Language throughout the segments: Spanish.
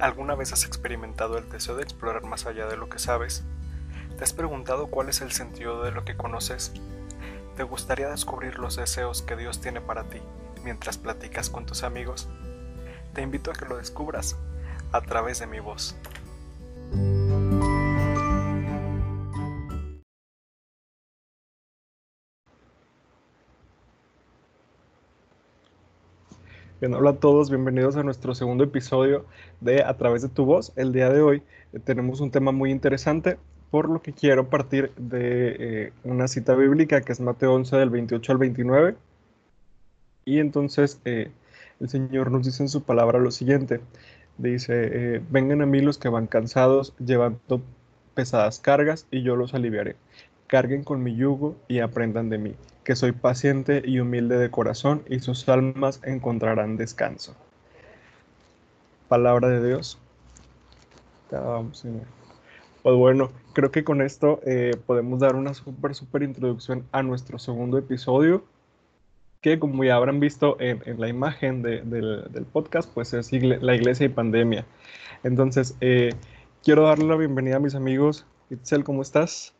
¿Alguna vez has experimentado el deseo de explorar más allá de lo que sabes? ¿Te has preguntado cuál es el sentido de lo que conoces? ¿Te gustaría descubrir los deseos que Dios tiene para ti mientras platicas con tus amigos? Te invito a que lo descubras a través de mi voz. Bien, hola a todos, bienvenidos a nuestro segundo episodio de A través de tu voz. El día de hoy eh, tenemos un tema muy interesante, por lo que quiero partir de eh, una cita bíblica que es Mateo 11 del 28 al 29. Y entonces eh, el Señor nos dice en su palabra lo siguiente. Dice, vengan a mí los que van cansados, llevando pesadas cargas, y yo los aliviaré. Carguen con mi yugo y aprendan de mí que soy paciente y humilde de corazón, y sus almas encontrarán descanso. Palabra de Dios. Pues bueno, creo que con esto eh, podemos dar una súper, súper introducción a nuestro segundo episodio, que como ya habrán visto en, la imagen del, podcast, pues es la iglesia y pandemia. Entonces, eh, quiero darle la bienvenida a mis amigos. Itzel, ¿cómo estás?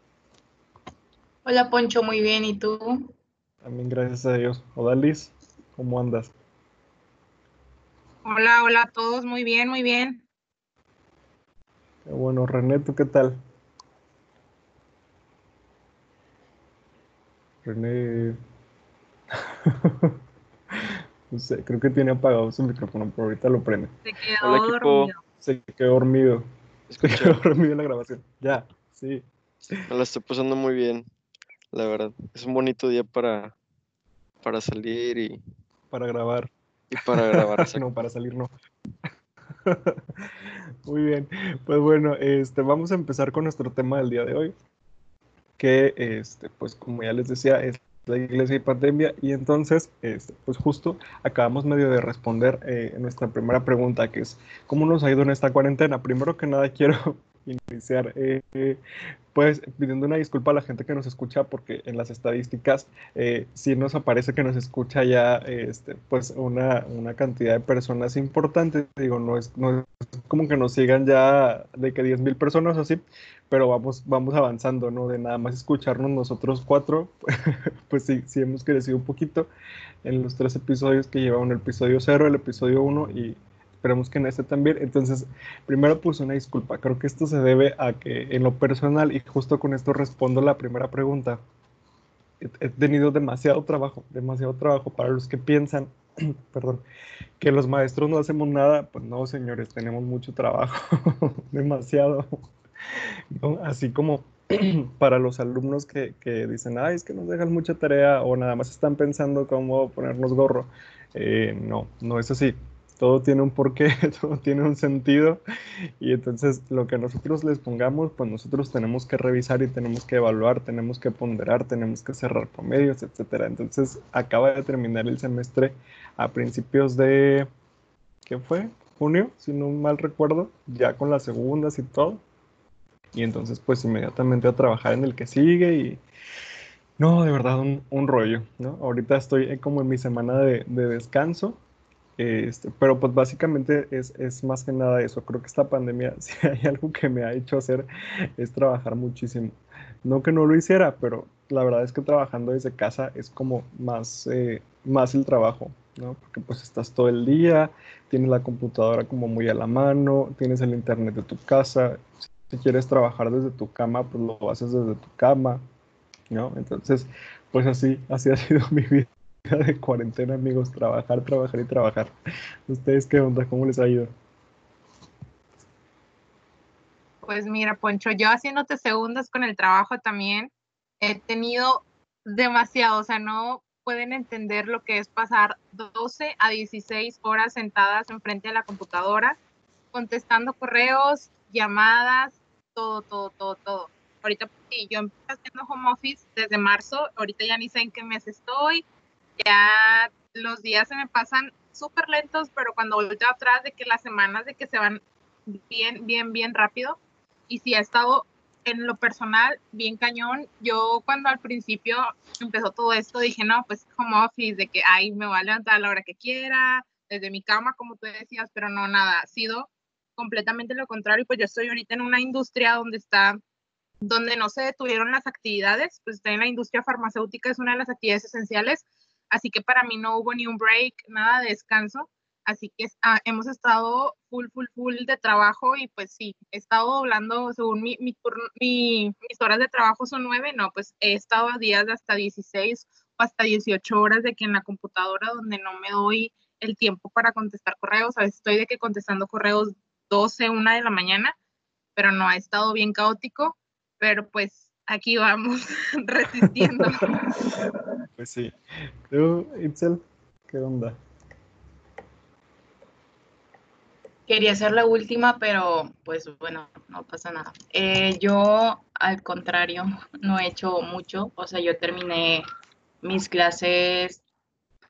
Hola Poncho, muy bien, ¿y tú? También gracias a Dios. Odalis, ¿cómo andas? Hola, hola a todos, muy bien, muy bien. Qué bueno, René, ¿tú qué tal? René. no sé, creo que tiene apagado su micrófono, pero ahorita lo prende. Se quedó dormido. Se quedó dormido. Se quedó dormido en la grabación. Ya, sí. Me la estoy pasando muy bien la verdad. Es un bonito día para, para salir y... Para grabar. Y para grabar. no, para salir no. Muy bien, pues bueno, este, vamos a empezar con nuestro tema del día de hoy, que, este, pues como ya les decía, es la iglesia y pandemia, y entonces, este, pues justo acabamos medio de responder eh, nuestra primera pregunta, que es, ¿cómo nos ha ido en esta cuarentena? Primero que nada, quiero iniciar eh, pues pidiendo una disculpa a la gente que nos escucha porque en las estadísticas eh, sí nos aparece que nos escucha ya este, pues una, una cantidad de personas importantes. Digo, no es, no es como que nos sigan ya de que 10 mil personas así, pero vamos, vamos avanzando, ¿no? De nada más escucharnos nosotros cuatro, pues sí, sí hemos crecido un poquito en los tres episodios que llevaban el episodio 0, el episodio 1 y Esperemos que en este también. Entonces, primero pues una disculpa. Creo que esto se debe a que en lo personal, y justo con esto respondo la primera pregunta, he tenido demasiado trabajo, demasiado trabajo para los que piensan, perdón, que los maestros no hacemos nada. Pues no, señores, tenemos mucho trabajo, demasiado. Así como para los alumnos que, que, dicen, ay, es que nos dejan mucha tarea o nada más están pensando cómo ponernos gorro. Eh, no, no es así todo tiene un porqué, todo tiene un sentido y entonces lo que nosotros les pongamos, pues nosotros tenemos que revisar y tenemos que evaluar, tenemos que ponderar, tenemos que cerrar promedios, etcétera. Entonces acaba de terminar el semestre a principios de, ¿qué fue? Junio, si no mal recuerdo, ya con las segundas y todo. Y entonces pues inmediatamente a trabajar en el que sigue y... No, de verdad, un, rollo, ¿no? Ahorita estoy como en mi semana de descanso, este, pero pues básicamente es, es, más que nada eso. Creo que esta pandemia, si hay algo que me ha hecho hacer, es trabajar muchísimo. No que no lo hiciera, pero la verdad es que trabajando desde casa es como más, eh, más el trabajo, ¿no? Porque pues estás todo el día, tienes la computadora como muy a la mano, tienes el internet de tu casa. Si quieres trabajar desde tu cama, pues lo haces desde tu cama, ¿no? Entonces, pues así, así ha sido mi vida de cuarentena, amigos. Trabajar, trabajar y trabajar. ¿Ustedes qué onda? ¿Cómo les ha ido? Pues mira, Poncho, yo haciéndote segundas con el trabajo también he tenido demasiado, o sea, no pueden entender lo que es pasar 12 a 16 horas sentadas enfrente de la computadora, contestando correos, llamadas, todo, todo, todo, todo. Ahorita sí, yo empecé haciendo home office desde marzo, ahorita ya ni sé en qué mes estoy, ya los días se me pasan súper lentos, pero cuando volteo atrás de que las semanas de que se van bien, bien, bien rápido. Y si ha estado en lo personal bien cañón. Yo cuando al principio empezó todo esto dije, no, pues como office, de que ahí me voy a levantar a la hora que quiera, desde mi cama, como tú decías, pero no, nada, ha sido completamente lo contrario, pues yo estoy ahorita en una industria donde está, donde no se detuvieron las actividades, pues estoy en la industria farmacéutica, es una de las actividades esenciales, así que para mí no hubo ni un break, nada de descanso, así que ah, hemos estado full, full, full de trabajo y pues sí, he estado doblando, según mi, mi, mi mis horas de trabajo son nueve, no, pues he estado a días de hasta 16 o hasta 18 horas de que en la computadora donde no me doy el tiempo para contestar correos, a veces estoy de que contestando correos 12, 1 de la mañana, pero no ha estado bien caótico, pero pues aquí vamos resistiendo. Pues sí. ¿Tú, Itzel, qué onda? Quería ser la última, pero pues bueno, no pasa nada. Eh, yo, al contrario, no he hecho mucho. O sea, yo terminé mis clases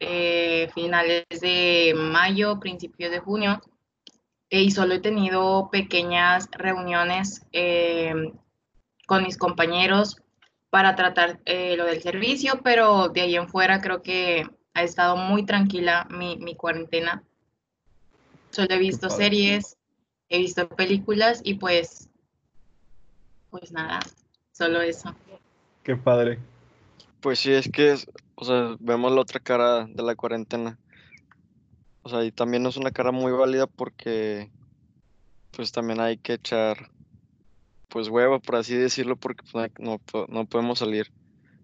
eh, finales de mayo, principios de junio, y solo he tenido pequeñas reuniones eh, con mis compañeros para tratar eh, lo del servicio, pero de ahí en fuera creo que ha estado muy tranquila mi, mi cuarentena. Solo he visto series, he visto películas y pues, pues nada, solo eso. Qué padre. Pues sí, es que, o sea, vemos la otra cara de la cuarentena. O sea, y también es una cara muy válida porque, pues también hay que echar, pues huevo, por así decirlo, porque pues, no, no podemos salir.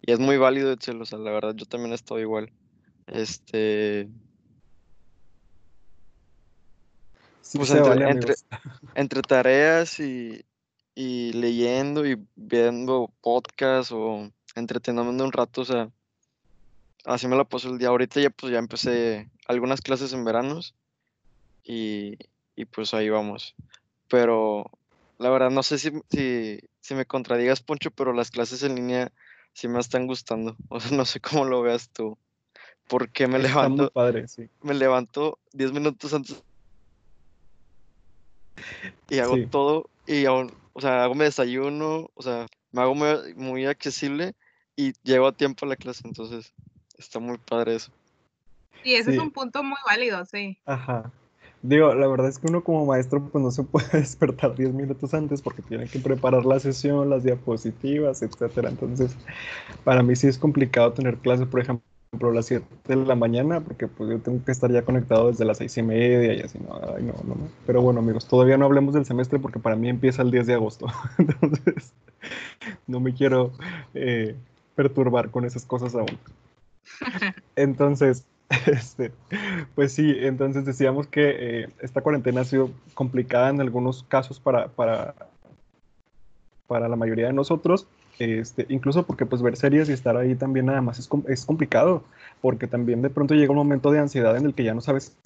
Y es muy válido, Etzel, o sea, la verdad, yo también estoy igual. Este, pues entre, entre, tareas y, y, leyendo y viendo podcast o entreteniéndome un rato, o sea, así me la paso el día. Ahorita ya pues ya empecé algunas clases en veranos y, y pues ahí vamos. Pero la verdad no sé si, si, si, me contradigas, Poncho, pero las clases en línea sí me están gustando. O sea, no sé cómo lo veas tú. Porque me levanto. Padre, sí. Me levanto 10 minutos antes y hago todo y aún, o sea, hago mi desayuno, o sea, me hago muy, muy accesible y llego a tiempo a la clase, entonces está muy padre eso. Sí, ese es un punto muy válido, sí. Ajá. Digo, la verdad es que uno como maestro pues no se puede despertar 10 minutos antes porque tiene que preparar la sesión, las diapositivas, etcétera. Entonces, para mí sí es complicado tener clase, por ejemplo, a las 7 de la mañana, porque pues yo tengo que estar ya conectado desde las 6 y media y así, no, ay, no, no, no. Pero bueno, amigos, todavía no hablemos del semestre porque para mí empieza el 10 de agosto. Entonces, no me quiero eh, perturbar con esas cosas aún. Entonces, este, pues sí, entonces decíamos que eh, esta cuarentena ha sido complicada en algunos casos para, para, para la mayoría de nosotros. Este, incluso porque pues ver series y estar ahí también nada más es, es, complicado, porque también de pronto llega un momento de ansiedad en el que ya no sabes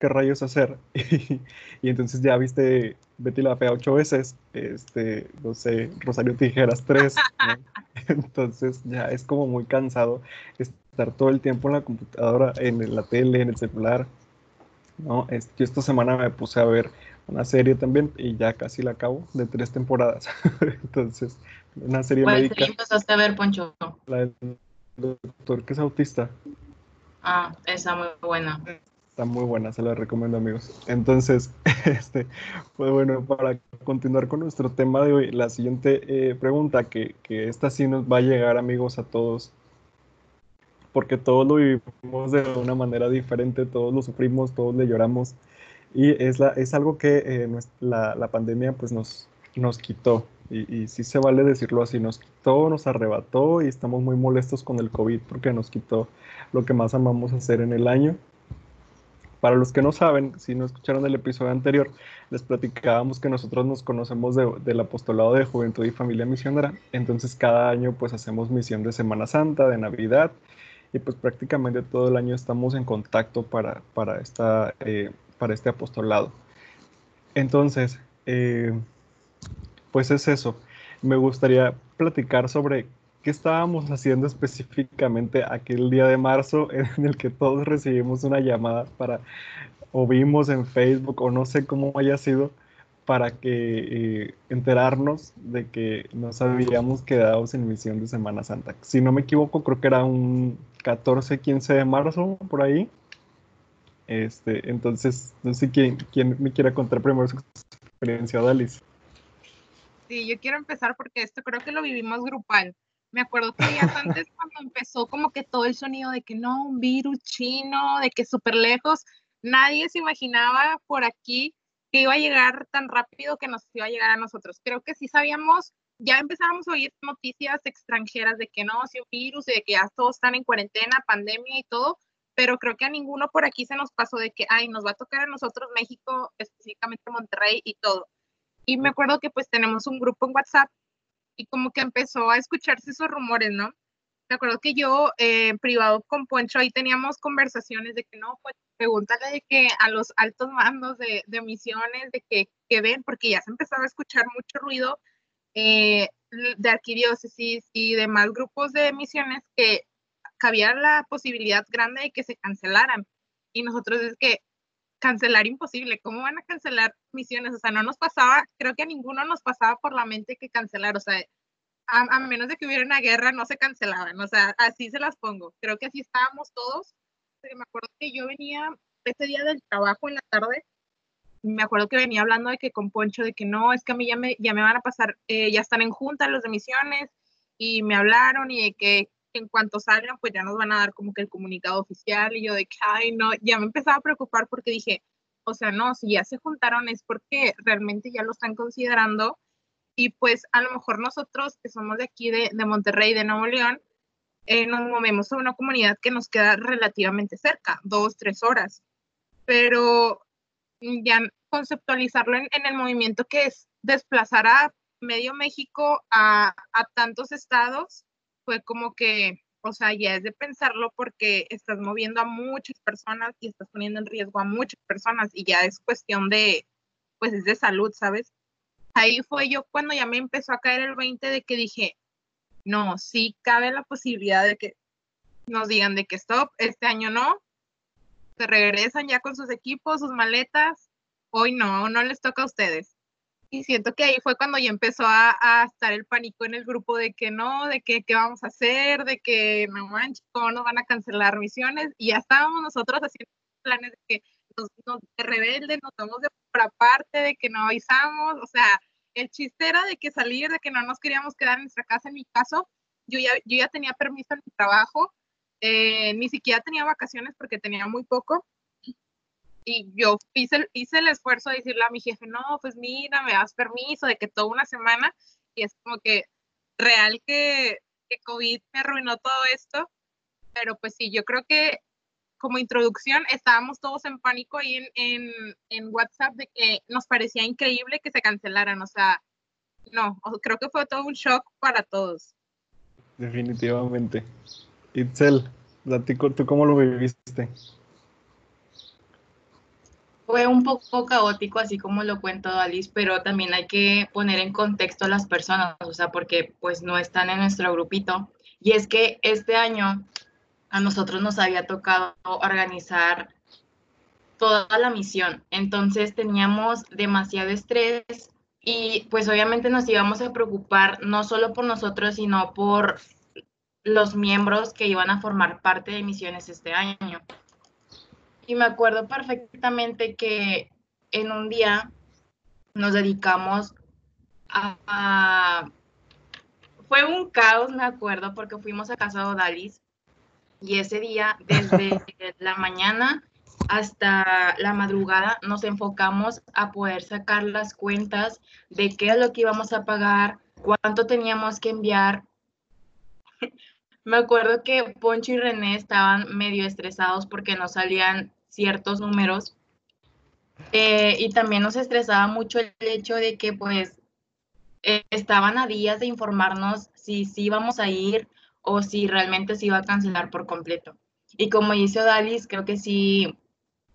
qué rayos hacer y, entonces ya viste Betty la Fea ocho veces, este, no sé, Rosario Tijeras tres, entonces ya es como muy cansado estar todo el tiempo en la computadora, en la tele, en el celular, ¿no? Yo esta semana me puse a ver una serie también y ya casi la acabo de tres temporadas. Entonces, una serie ¿Cuál médica. serie empezaste a ver, Poncho? La del doctor que es autista. Ah, esa muy buena. Está muy buena, se la recomiendo, amigos. Entonces, este, pues bueno, para continuar con nuestro tema de hoy, la siguiente eh, pregunta, que, que esta sí nos va a llegar, amigos, a todos, porque todos lo vivimos de una manera diferente, todos lo sufrimos, todos le lloramos, y es, la, es algo que eh, la, la, pandemia pues nos, nos quitó, y, y, sí se vale decirlo así, nos quitó, nos arrebató y estamos muy molestos con el COVID porque nos quitó lo que más amamos hacer en el año. Para los que no saben, si no escucharon el episodio anterior, les platicábamos que nosotros nos conocemos de, del apostolado de Juventud y Familia Misionera. Entonces cada año pues hacemos misión de Semana Santa, de Navidad y pues prácticamente todo el año estamos en contacto para, para, esta, eh, para este apostolado. Entonces, eh, pues es eso. Me gustaría platicar sobre qué estábamos haciendo específicamente aquel día de marzo en el que todos recibimos una llamada para, o vimos en Facebook, o no sé cómo haya sido, para que eh, enterarnos de que nos habíamos quedado sin misión de Semana Santa. Si no me equivoco, creo que era un 14, 15 de marzo, por ahí. Este, entonces, no sé quién, quién me quiera contar primero su experiencia, Dalis. Sí, yo quiero empezar porque esto creo que lo vivimos grupal. Me acuerdo que días antes cuando empezó como que todo el sonido de que no, un virus chino, de que súper lejos, nadie se imaginaba por aquí que iba a llegar tan rápido que nos iba a llegar a nosotros. Creo que sí sabíamos, ya empezábamos a oír noticias extranjeras de que no, si un virus, de que ya todos están en cuarentena, pandemia y todo, pero creo que a ninguno por aquí se nos pasó de que, ay, nos va a tocar a nosotros México, específicamente Monterrey y todo. Y me acuerdo que pues tenemos un grupo en WhatsApp y como que empezó a escucharse esos rumores, ¿no? Me acuerdo que yo eh, en privado con Poncho ahí teníamos conversaciones de que no, pues pregúntale de que a los altos mandos de, de misiones, de que, que, ven, porque ya se empezaba a escuchar mucho ruido eh, de arquidiócesis y demás grupos de misiones que cabía la posibilidad grande de que se cancelaran. Y nosotros es que cancelar imposible, ¿cómo van a cancelar misiones? O sea, no nos pasaba, creo que a ninguno nos pasaba por la mente que cancelar, o sea, a, menos de que hubiera una guerra, no se cancelaban, o sea, así se las pongo. Creo que así estábamos todos. Me acuerdo que yo venía ese día del trabajo en la tarde, me acuerdo que venía hablando de que con Poncho, de que no, es que a mí ya me, ya me van a pasar, eh, ya están en junta los de misiones, y me hablaron y de que en cuanto salgan, pues ya nos van a dar como que el comunicado oficial y yo de que, ay, no, ya me empezaba a preocupar porque dije, o sea, no, si ya se juntaron es porque realmente ya lo están considerando y pues a lo mejor nosotros que somos de aquí de, de Monterrey, de Nuevo León, eh, nos movemos a una comunidad que nos queda relativamente cerca, dos, tres horas, pero ya conceptualizarlo en, en el movimiento que es desplazar a medio México a, a tantos estados, fue como que, o sea, ya es de pensarlo porque estás moviendo a muchas personas y estás poniendo en riesgo a muchas personas y ya es cuestión de, pues es de salud, ¿sabes? Ahí fue yo cuando ya me empezó a caer el 20 de que dije, no, sí cabe la posibilidad de que nos digan de que stop, este año no, se regresan ya con sus equipos, sus maletas, hoy no, no les toca a ustedes. Y siento que ahí fue cuando ya empezó a, a, estar el pánico en el grupo de que no, de que qué vamos a hacer, de que no manches, cómo nos van a cancelar misiones. Y ya estábamos nosotros haciendo planes de que nos, nos de rebeldes, nos tomamos de por aparte, de que no avisamos. O sea, el chiste era de que salir, de que no nos queríamos quedar en nuestra casa. En mi caso, yo ya, yo ya tenía permiso en mi trabajo, eh, ni siquiera tenía vacaciones porque tenía muy poco y yo hice, hice el esfuerzo de decirle a mi jefe, no, pues mira, me das permiso de que toda una semana, y es como que real que, que COVID me arruinó todo esto, pero pues sí, yo creo que como introducción estábamos todos en pánico ahí en, en, en WhatsApp de que nos parecía increíble que se cancelaran, o sea, no, creo que fue todo un shock para todos. Definitivamente. Itzel, ¿tú cómo lo viviste? fue un poco caótico, así como lo cuento Alice, pero también hay que poner en contexto a las personas, o sea, porque pues no están en nuestro grupito. Y es que este año a nosotros nos había tocado organizar toda la misión, entonces teníamos demasiado estrés y pues obviamente nos íbamos a preocupar no solo por nosotros, sino por los miembros que iban a formar parte de misiones este año. Y me acuerdo perfectamente que en un día nos dedicamos a, Fue un caos, me acuerdo, porque fuimos a casa de Odalis y ese día, desde la mañana hasta la madrugada, nos enfocamos a poder sacar las cuentas de qué es lo que íbamos a pagar, cuánto teníamos que enviar. Me acuerdo que Poncho y René estaban medio estresados porque no salían ciertos números. Eh, y también nos estresaba mucho el hecho de que pues eh, estaban a días de informarnos si sí íbamos a ir o si realmente se iba a cancelar por completo. Y como dice Odalis, creo que sí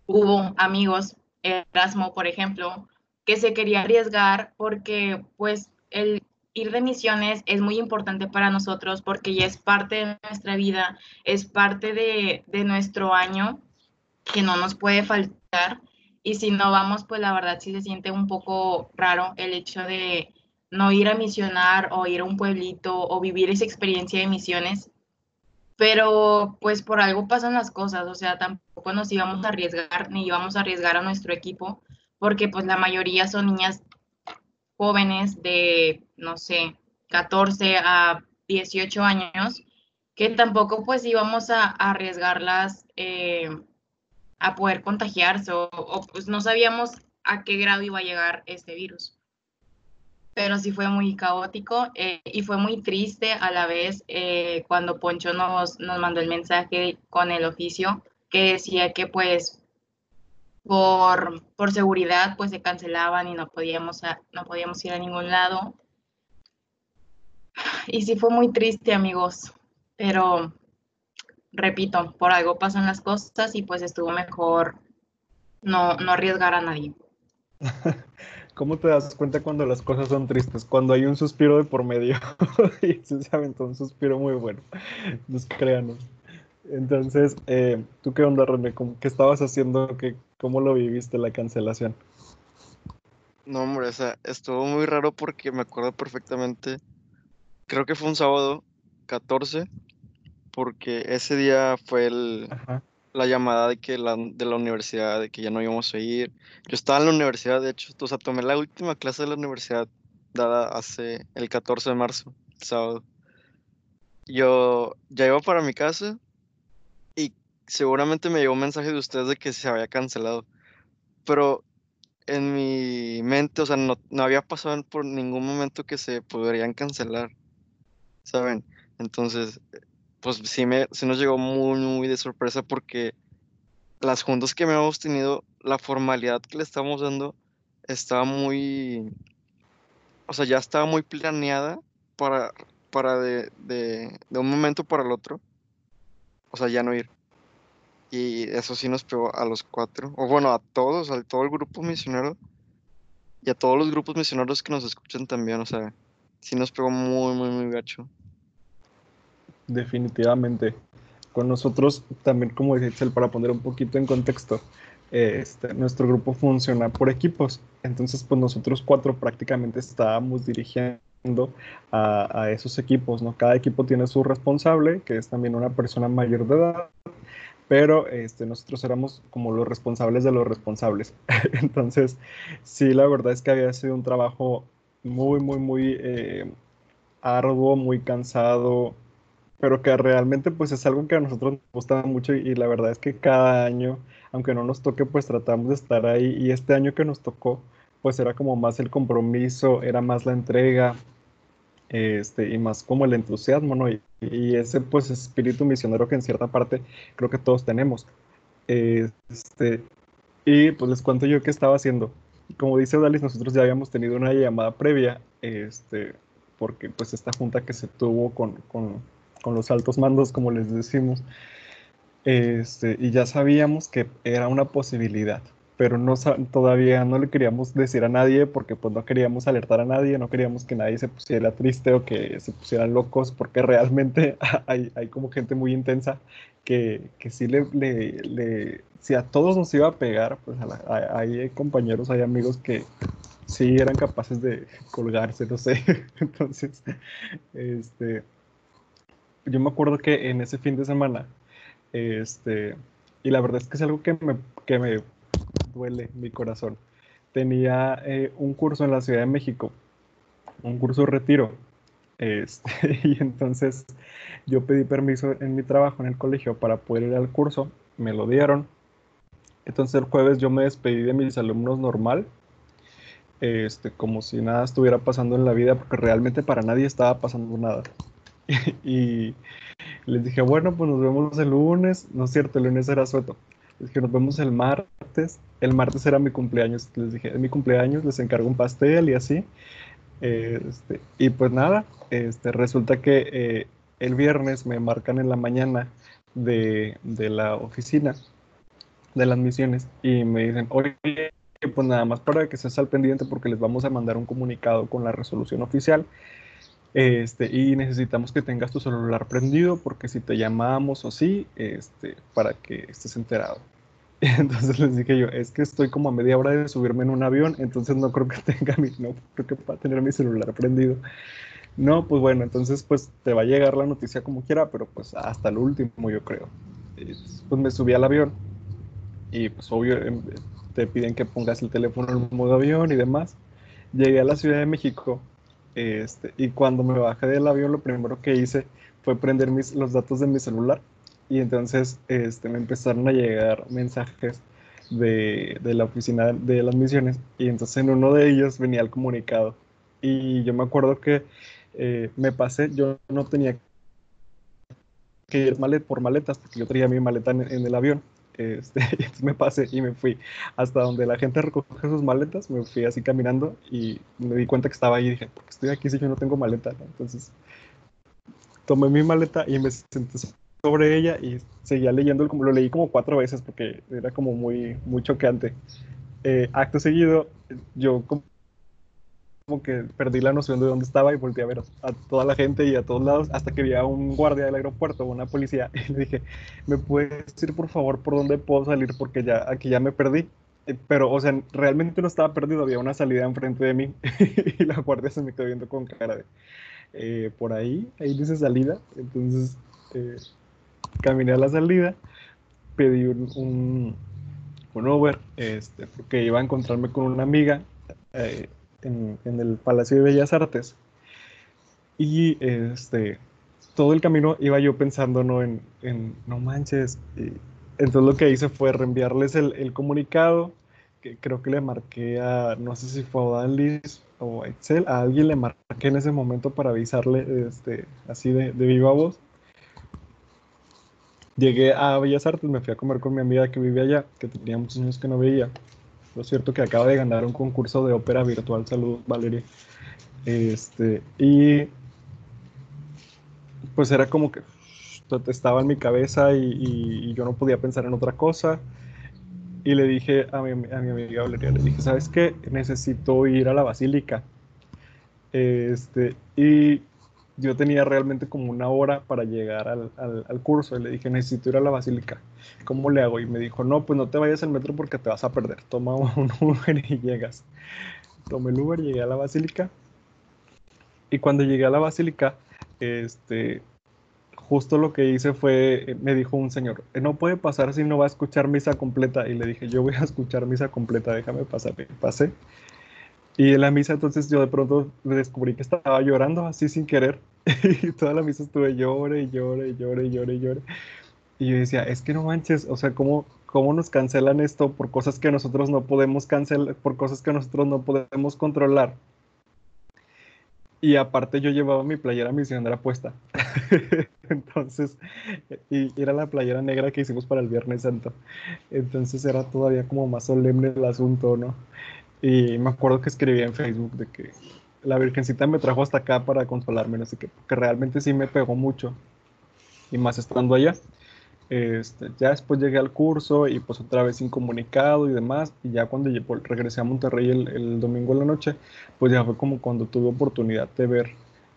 hubo amigos, Erasmo, por ejemplo, que se quería arriesgar porque pues el ir de misiones es muy importante para nosotros porque ya es parte de nuestra vida, es parte de, de nuestro año que no nos puede faltar. Y si no vamos, pues la verdad sí se siente un poco raro el hecho de no ir a misionar o ir a un pueblito o vivir esa experiencia de misiones. Pero pues por algo pasan las cosas, o sea, tampoco nos íbamos a arriesgar ni íbamos a arriesgar a nuestro equipo, porque pues la mayoría son niñas jóvenes de, no sé, 14 a 18 años, que tampoco pues íbamos a, arriesgarlas eh, a poder contagiarse o, pues no sabíamos a qué grado iba a llegar este virus. Pero sí fue muy caótico eh, y fue muy triste a la vez eh, cuando Poncho nos, nos mandó el mensaje con el oficio que decía que pues por, por seguridad pues se cancelaban y no podíamos, no podíamos ir a ningún lado. Y sí fue muy triste amigos, pero repito, por algo pasan las cosas y pues estuvo mejor no, no arriesgar a nadie. ¿Cómo te das cuenta cuando las cosas son tristes? Cuando hay un suspiro de por medio. y se aventó un suspiro muy bueno. Nos créanos. Entonces, eh, ¿tú qué onda, René? ¿Qué estabas haciendo? ¿Qué, ¿Cómo lo viviste la cancelación? No, hombre, o sea, estuvo muy raro porque me acuerdo perfectamente. Creo que fue un sábado 14 porque ese día fue el, la llamada de que la, de la universidad, de que ya no íbamos a ir. Yo estaba en la universidad, de hecho, o sea, tomé la última clase de la universidad dada hace el 14 de marzo, sábado. Yo ya iba para mi casa y seguramente me llegó un mensaje de ustedes de que se había cancelado. Pero en mi mente, o sea, no, no había pasado por ningún momento que se podrían cancelar, ¿saben? Entonces, pues sí, me, sí nos llegó muy, muy de sorpresa porque las juntas que hemos tenido, la formalidad que le estábamos dando estaba muy, o sea, ya estaba muy planeada para, para de, de, de un momento para el otro, o sea, ya no ir. Y eso sí nos pegó a los cuatro, o bueno, a todos, a todo el grupo misionero y a todos los grupos misioneros que nos escuchan también, o sea, sí nos pegó muy, muy, muy gacho. Definitivamente. Con nosotros también, como dice para poner un poquito en contexto, este, nuestro grupo funciona por equipos. Entonces, pues nosotros cuatro prácticamente estábamos dirigiendo a, esos equipos, ¿no? Cada equipo tiene su responsable, que es también una persona mayor de edad, pero este, nosotros éramos como los responsables de los responsables. Entonces, sí, la verdad es que había sido un trabajo muy, muy, muy eh, arduo, muy cansado, pero que realmente pues es algo que a nosotros nos gusta mucho y, la verdad es que cada año, aunque no nos toque, pues tratamos de estar ahí y este año que nos tocó, pues era como más el compromiso, era más la entrega, este, y más como el entusiasmo, ¿no? Y, ese pues espíritu misionero que en cierta parte creo que todos tenemos. Este, y pues les cuento yo qué estaba haciendo. Como dice Dalis, nosotros ya habíamos tenido una llamada previa, este, porque pues esta junta que se tuvo con, con con los altos mandos, como les decimos. Este, y ya sabíamos que era una posibilidad, pero no, todavía no le queríamos decir a nadie porque pues no queríamos alertar a nadie, no queríamos que nadie se pusiera triste o que se pusieran locos, porque realmente hay, hay como gente muy intensa que, que sí le, le, si a todos nos iba a pegar, pues hay compañeros, hay amigos que sí eran capaces de colgarse, no sé. Entonces, este, yo me acuerdo que en ese fin de semana, este, y la verdad es que es algo que me, que me duele mi corazón. Tenía eh, un curso en la Ciudad de México, un curso de retiro. Este, y entonces yo pedí permiso en mi trabajo en el colegio para poder ir al curso, me lo dieron. Entonces el jueves yo me despedí de mis alumnos normal, este, como si nada estuviera pasando en la vida, porque realmente para nadie estaba pasando nada. y les dije, bueno, pues nos vemos el lunes. No es cierto, el lunes era sueto. Les dije, nos vemos el martes. El martes era mi cumpleaños. Les dije, es mi cumpleaños, les encargo un pastel y así. Este, y pues nada, este, resulta que eh, el viernes me marcan en la mañana de, de, la oficina de las misiones y me dicen, oye, pues nada más para que estés al pendiente porque les vamos a mandar un comunicado con la resolución oficial este, y necesitamos que tengas tu celular prendido porque si te llamamos o así, este, para que estés enterado. Entonces les dije yo, es que estoy como a media hora de subirme en un avión, entonces no creo que tenga mi, no creo que pueda tener mi celular prendido. No, pues bueno, entonces pues te va a llegar la noticia como quiera, pero pues hasta el último yo creo. Pues me subí al avión y pues obvio em, te piden que pongas el teléfono en modo avión y demás. Llegué a la Ciudad de México este, y cuando me bajé del avión lo primero que hice fue prender mis, los datos de mi celular y entonces este, me empezaron a llegar mensajes de, de, la oficina de las misiones y entonces en uno de ellos venía el comunicado. Y yo me acuerdo que eh, me pasé, yo no tenía que ir por maletas porque yo traía mi maleta en, el avión este, me pasé y me fui hasta donde la gente recoge sus maletas, me fui así caminando y me di cuenta que estaba ahí dije, ¿por qué estoy aquí si yo no tengo maleta? Entonces tomé mi maleta y me senté sobre ella y seguía leyendo, como lo leí como cuatro veces porque era como muy, muy choqueante. Eh, acto seguido, yo como, que perdí la noción de dónde estaba y volteé a ver a toda la gente y a todos lados hasta que vi a un guardia del aeropuerto, una policía, y le dije, ¿me puedes decir por favor por dónde puedo salir? Porque ya aquí ya me perdí. Eh, pero, o sea, realmente no estaba perdido, había una salida enfrente de mí y la guardia se me quedó viendo con cara de, eh, por ahí, ahí dice salida, entonces caminé a la salida, pedí un, un, Uber, este, porque iba a encontrarme con una amiga eh, en, el Palacio de Bellas Artes. Y este, todo el camino iba yo pensando ¿no? En, no manches. entonces lo que hice fue reenviarles el, comunicado, que creo que le marqué a, no sé si fue a Dalis o a Excel, a alguien le marqué en ese momento para avisarle este, así de, de viva voz llegué a Bellas Artes, me fui a comer con mi amiga que vivía allá, que tenía muchos años que no veía. Lo cierto que acaba de ganar un concurso de ópera virtual. Saludos, Valeria. Este, y pues era como que estaba en mi cabeza y, yo no podía pensar en otra cosa. Y le dije a mi, a mi amiga Valeria, le dije, ¿sabes qué? Necesito ir a la basílica. Este, y yo tenía realmente como una hora para llegar al, al, curso y le dije, necesito ir a la basílica. ¿Cómo le hago? Y me dijo, no, pues no te vayas al metro porque te vas a perder. Toma un Uber y llegas. Tomé el Uber, llegué a la basílica. Y cuando llegué a la basílica, este, justo lo que hice fue, me dijo un señor, no puede pasar si no va a escuchar misa completa. Y le dije, yo voy a escuchar misa completa, déjame pasar. Pasé y en la misa entonces yo de pronto descubrí que estaba llorando así sin querer. y toda la misa estuve llore y llore y llore y llore llore. Y yo decía, es que no manches, o sea, ¿cómo, ¿cómo nos cancelan esto por cosas que nosotros no podemos cancelar, por cosas que nosotros no podemos controlar? Y aparte yo llevaba mi playera misionera puesta. Entonces, y era la playera negra que hicimos para el Viernes Santo. Entonces era todavía como más solemne el asunto, ¿no? Y me acuerdo que escribía en Facebook de que la Virgencita me trajo hasta acá para consolarme, sé qué, porque realmente sí me pegó mucho. Y más estando allá. Este, ya después llegué al curso y pues otra vez incomunicado y demás. Y ya cuando regresé a Monterrey el, domingo en la noche, pues ya fue como cuando tuve oportunidad de ver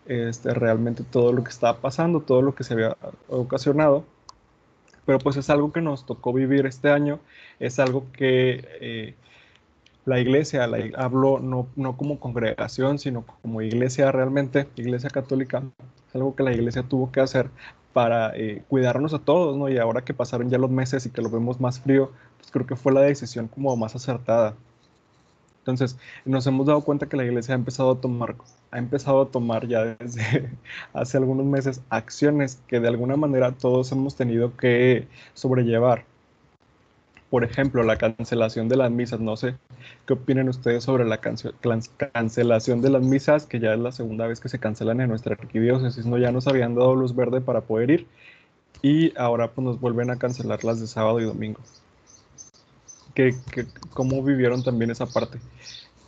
este, realmente todo lo que estaba pasando, todo lo que se había ocasionado. Pero pues es algo que nos tocó vivir este año, es algo que eh, la iglesia, la, hablo no, no como congregación, sino como iglesia realmente, iglesia católica, algo que la iglesia tuvo que hacer para eh, cuidarnos a todos, ¿no? Y ahora que pasaron ya los meses y que lo vemos más frío, pues creo que fue la decisión como más acertada. Entonces, nos hemos dado cuenta que la iglesia ha empezado a tomar, ha empezado a tomar ya desde hace algunos meses acciones que de alguna manera todos hemos tenido que sobrellevar por ejemplo, la cancelación de las misas. No sé qué opinan ustedes sobre la cancelación de las misas, que ya es la segunda vez que se cancelan en nuestra arquidiócesis. ¿no? Ya nos habían dado luz verde para poder ir y ahora pues nos vuelven a cancelar las de sábado y domingo. ¿Qué, cómo vivieron también esa parte?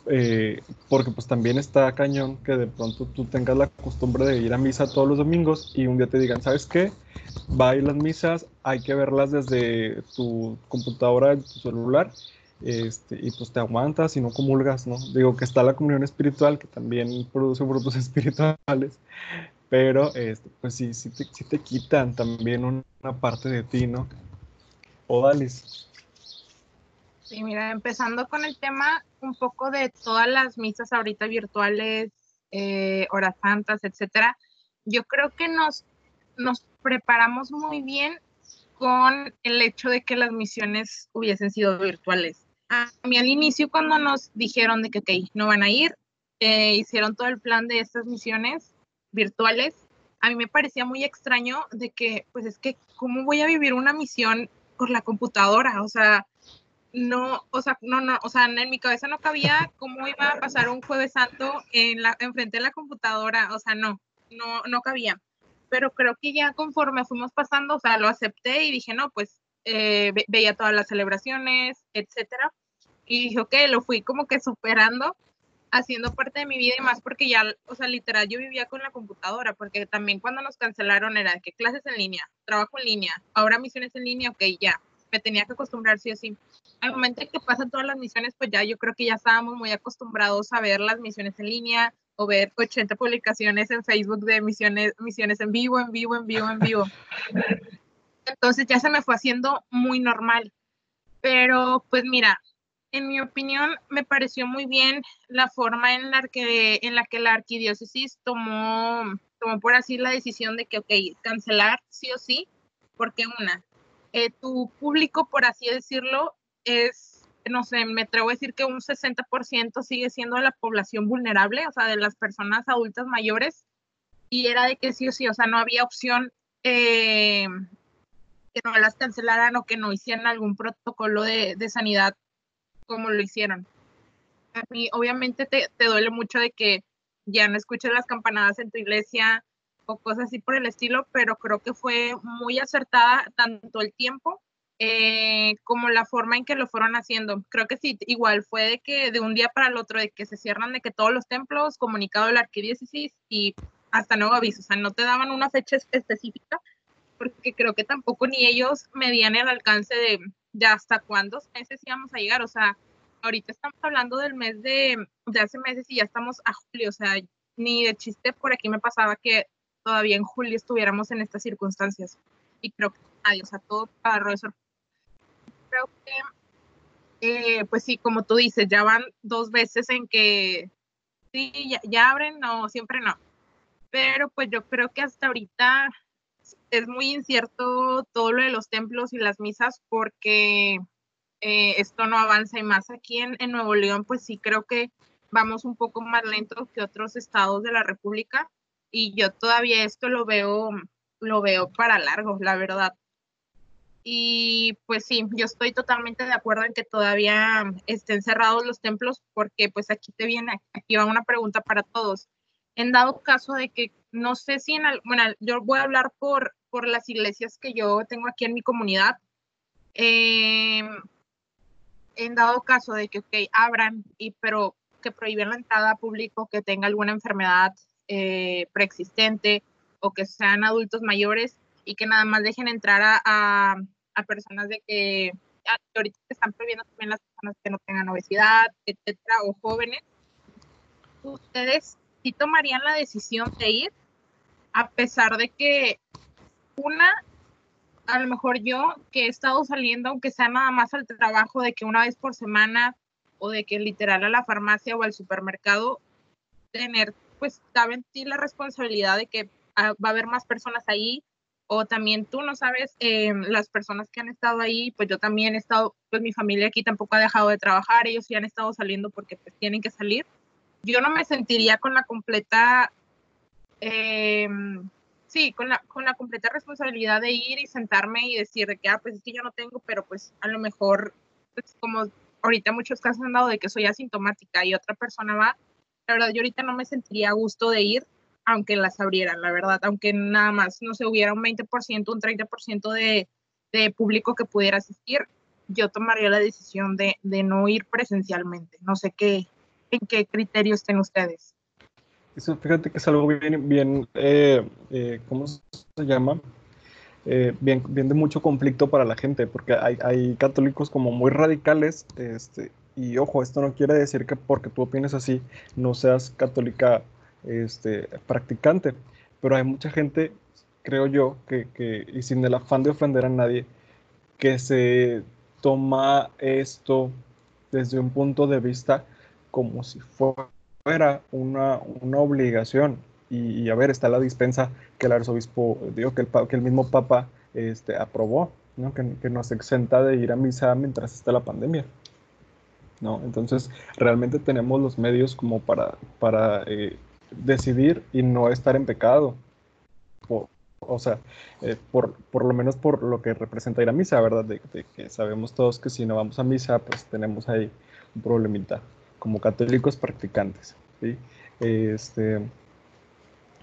Eh, porque pues también está cañón que de pronto tú tengas la costumbre de ir a misa todos los domingos y un día te digan, ¿sabes qué? Va a ir las misas, hay que verlas desde tu computadora, tu celular, este, y pues te aguantas y no comulgas, ¿no? Digo que está la comunión espiritual que también produce frutos espirituales, pero este, pues sí, sí te, te quitan también una parte de ti, ¿no? Odalis. Sí, mira, empezando con el tema un poco de todas las misas ahorita virtuales, eh, horas santas, etcétera, yo creo que nos, nos preparamos muy bien con el hecho de que las misiones hubiesen sido virtuales. A mí al inicio cuando nos dijeron de que, no van a ir, eh, hicieron todo el plan de estas misiones virtuales, a mí me parecía muy extraño de que, pues es que, ¿cómo voy a vivir una misión por la computadora? O sea, no, o sea, no, no, o sea, en mi cabeza no cabía cómo iba a pasar un jueves santo en la, enfrente de la computadora, o sea, no, no, no cabía. Pero creo que ya conforme fuimos pasando, o sea, lo acepté y dije, no, pues eh, veía todas las celebraciones, etcétera. Y dije, ok, lo fui como que superando, haciendo parte de mi vida y más porque ya, o sea, literal, yo vivía con la computadora, porque también cuando nos cancelaron era que clases en línea, trabajo en línea, ahora misiones en línea, ok, ya, me tenía que acostumbrar sí o sí. Al momento en que pasan todas las misiones, pues ya yo creo que ya estábamos muy acostumbrados a ver las misiones en línea o ver 80 publicaciones en Facebook de misiones, misiones en vivo, en vivo, en vivo, en vivo. Entonces ya se me fue haciendo muy normal. Pero pues mira, en mi opinión me pareció muy bien la forma en la que, en la, que la arquidiócesis tomó, tomó por así la decisión de que, ok, cancelar sí o sí, porque una, eh, tu público, por así decirlo, es, no sé, me atrevo a decir que un 60% sigue siendo la población vulnerable, o sea, de las personas adultas mayores, y era de que sí o sí, o sea, no había opción eh, que no las cancelaran o que no hicieran algún protocolo de, de sanidad como lo hicieron. A mí, obviamente, te, te duele mucho de que ya no escuches las campanadas en tu iglesia, o cosas así por el estilo, pero creo que fue muy acertada tanto el tiempo eh, como la forma en que lo fueron haciendo. Creo que sí, igual fue de que de un día para el otro, de que se cierran de que todos los templos, comunicado la arquidiócesis y hasta nuevo aviso, o sea, no te daban una fecha específica, porque creo que tampoco ni ellos medían el alcance de, de hasta cuántos meses íbamos a llegar, o sea, ahorita estamos hablando del mes de, de hace meses y ya estamos a julio, o sea, ni de chiste por aquí me pasaba que todavía en julio estuviéramos en estas circunstancias. Y creo que nadie, o sea, todo para eso. Creo que, eh, pues sí, como tú dices, ya van dos veces en que sí, ya, ya abren, no, siempre no. Pero pues yo creo que hasta ahorita es muy incierto todo lo de los templos y las misas porque eh, esto no avanza y más aquí en, en, Nuevo León, pues sí creo que vamos un poco más lento que otros estados de la República y yo todavía esto lo veo, lo veo para largo, la verdad. Y pues sí, yo estoy totalmente de acuerdo en que todavía estén cerrados los templos porque pues aquí te viene, aquí va una pregunta para todos. En dado caso de que, no sé si en, bueno, yo voy a hablar por, por las iglesias que yo tengo aquí en mi comunidad. Em, en dado caso de que, ok, abran, y, pero que prohíben la entrada a público que tenga alguna enfermedad eh, preexistente o que sean adultos mayores y que nada más dejen entrar a, a, personas de que ahorita están prohibiendo también las personas que no tengan obesidad, etcétera, o jóvenes. ¿Ustedes sí tomarían la decisión de ir? A pesar de que una, a lo mejor yo que he estado saliendo, aunque sea nada más al trabajo, de que una vez por semana o de que literal a la farmacia o al supermercado, tener pues cabe en ti la responsabilidad de que ah, va a haber más personas ahí o también tú no sabes, eh, las personas que han estado ahí, pues yo también he estado, pues mi familia aquí tampoco ha dejado de trabajar, ellos sí han estado saliendo porque pues tienen que salir. Yo no me sentiría con la completa, eh, sí, con la, con la completa responsabilidad de ir y sentarme y decir de que, ah, pues es que yo no tengo, pero pues a lo mejor, pues como ahorita muchos casos han dado de que soy asintomática y otra persona va, la verdad, yo ahorita no me sentiría a gusto de ir, aunque las abrieran, la verdad, aunque nada más, no se hubiera un 20%, un 30% de, de público que pudiera asistir, yo tomaría la decisión de, de, no ir presencialmente. No sé qué, en qué criterios estén ustedes. Eso, fíjate que es algo bien, bien eh, eh, ¿cómo se llama? Eh, bien, bien de mucho conflicto para la gente, porque hay, hay católicos como muy radicales, este, y ojo, esto no quiere decir que porque tú opines así no seas católica este, practicante, pero hay mucha gente, creo yo, que, que, y sin el afán de ofender a nadie, que se toma esto desde un punto de vista como si fuera una, una obligación. Y, a ver, está la dispensa que el arzobispo, digo, que el, que el mismo papa este, aprobó. ¿no? Que, nos exenta de ir a misa mientras está la pandemia. ¿No? Entonces, realmente tenemos los medios como para, para eh, decidir y no estar en pecado. o sea, eh, por, por, lo menos por lo que representa ir a misa, ¿verdad? De, de, que sabemos todos que si no vamos a misa, pues tenemos ahí un problemita como católicos practicantes. ¿sí? Este,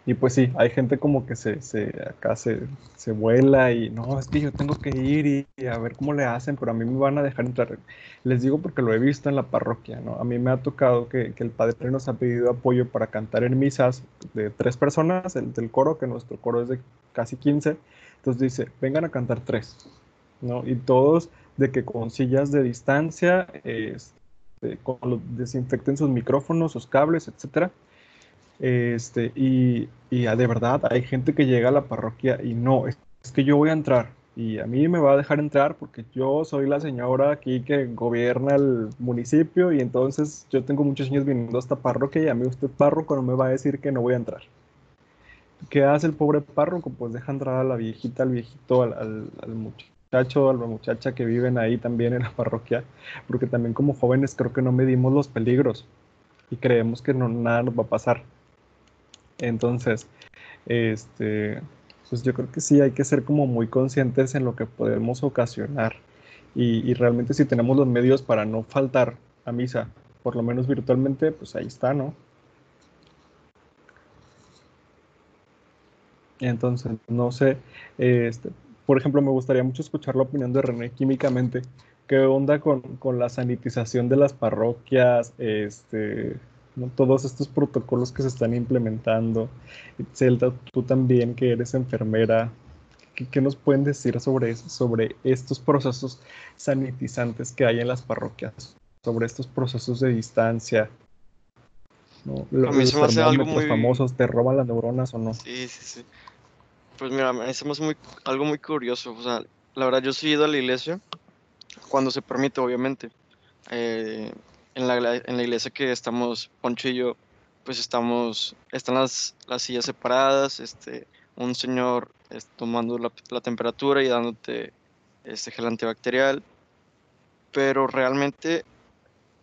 y pues sí, hay gente como que se, se acá se, se, vuela y no, es que yo tengo que ir y, a ver cómo le hacen, pero a mí me van a dejar entrar. Les digo porque lo he visto en la parroquia, ¿no? A mí me ha tocado que, que el padre nos ha pedido apoyo para cantar en misas de tres personas, el del coro, que nuestro coro es de casi 15. Entonces dice, vengan a cantar tres, ¿no? Y todos de que con sillas de distancia, con desinfecten sus micrófonos, sus cables, etcétera este, y, y de verdad hay gente que llega a la parroquia y no, es, que yo voy a entrar y a mí me va a dejar entrar porque yo soy la señora aquí que gobierna el municipio y entonces yo tengo muchos años viniendo a esta parroquia y a mí usted párroco no me va a decir que no voy a entrar. ¿Qué hace el pobre párroco? Pues deja entrar a la viejita, al viejito, al, al, muchacho, a la muchacha que viven ahí también en la parroquia, porque también como jóvenes creo que no medimos los peligros y creemos que no, nada nos va a pasar. Entonces, este, pues yo creo que sí hay que ser como muy conscientes en lo que podemos ocasionar y, realmente si tenemos los medios para no faltar a misa, por lo menos virtualmente, pues ahí está, ¿no? Entonces, no sé, este, por ejemplo, me gustaría mucho escuchar la opinión de René químicamente. ¿Qué onda con, con la sanitización de las parroquias? Este, todos estos protocolos que se están implementando. Zelda, tú también que eres enfermera, ¿qué, nos pueden decir sobre eso, sobre estos procesos sanitizantes que hay en las parroquias, sobre estos procesos de distancia? Los, muy... famosos, ¿te roban las neuronas o no? Sí, sí, sí. Pues mira, me muy, algo muy curioso. O sea, la verdad, yo he ido a la iglesia cuando se permite, obviamente. Eh, en la, en la iglesia que estamos, Poncho y yo, pues estamos, están las, las sillas separadas, este, un señor tomando la, la, temperatura y dándote este gel antibacterial, pero realmente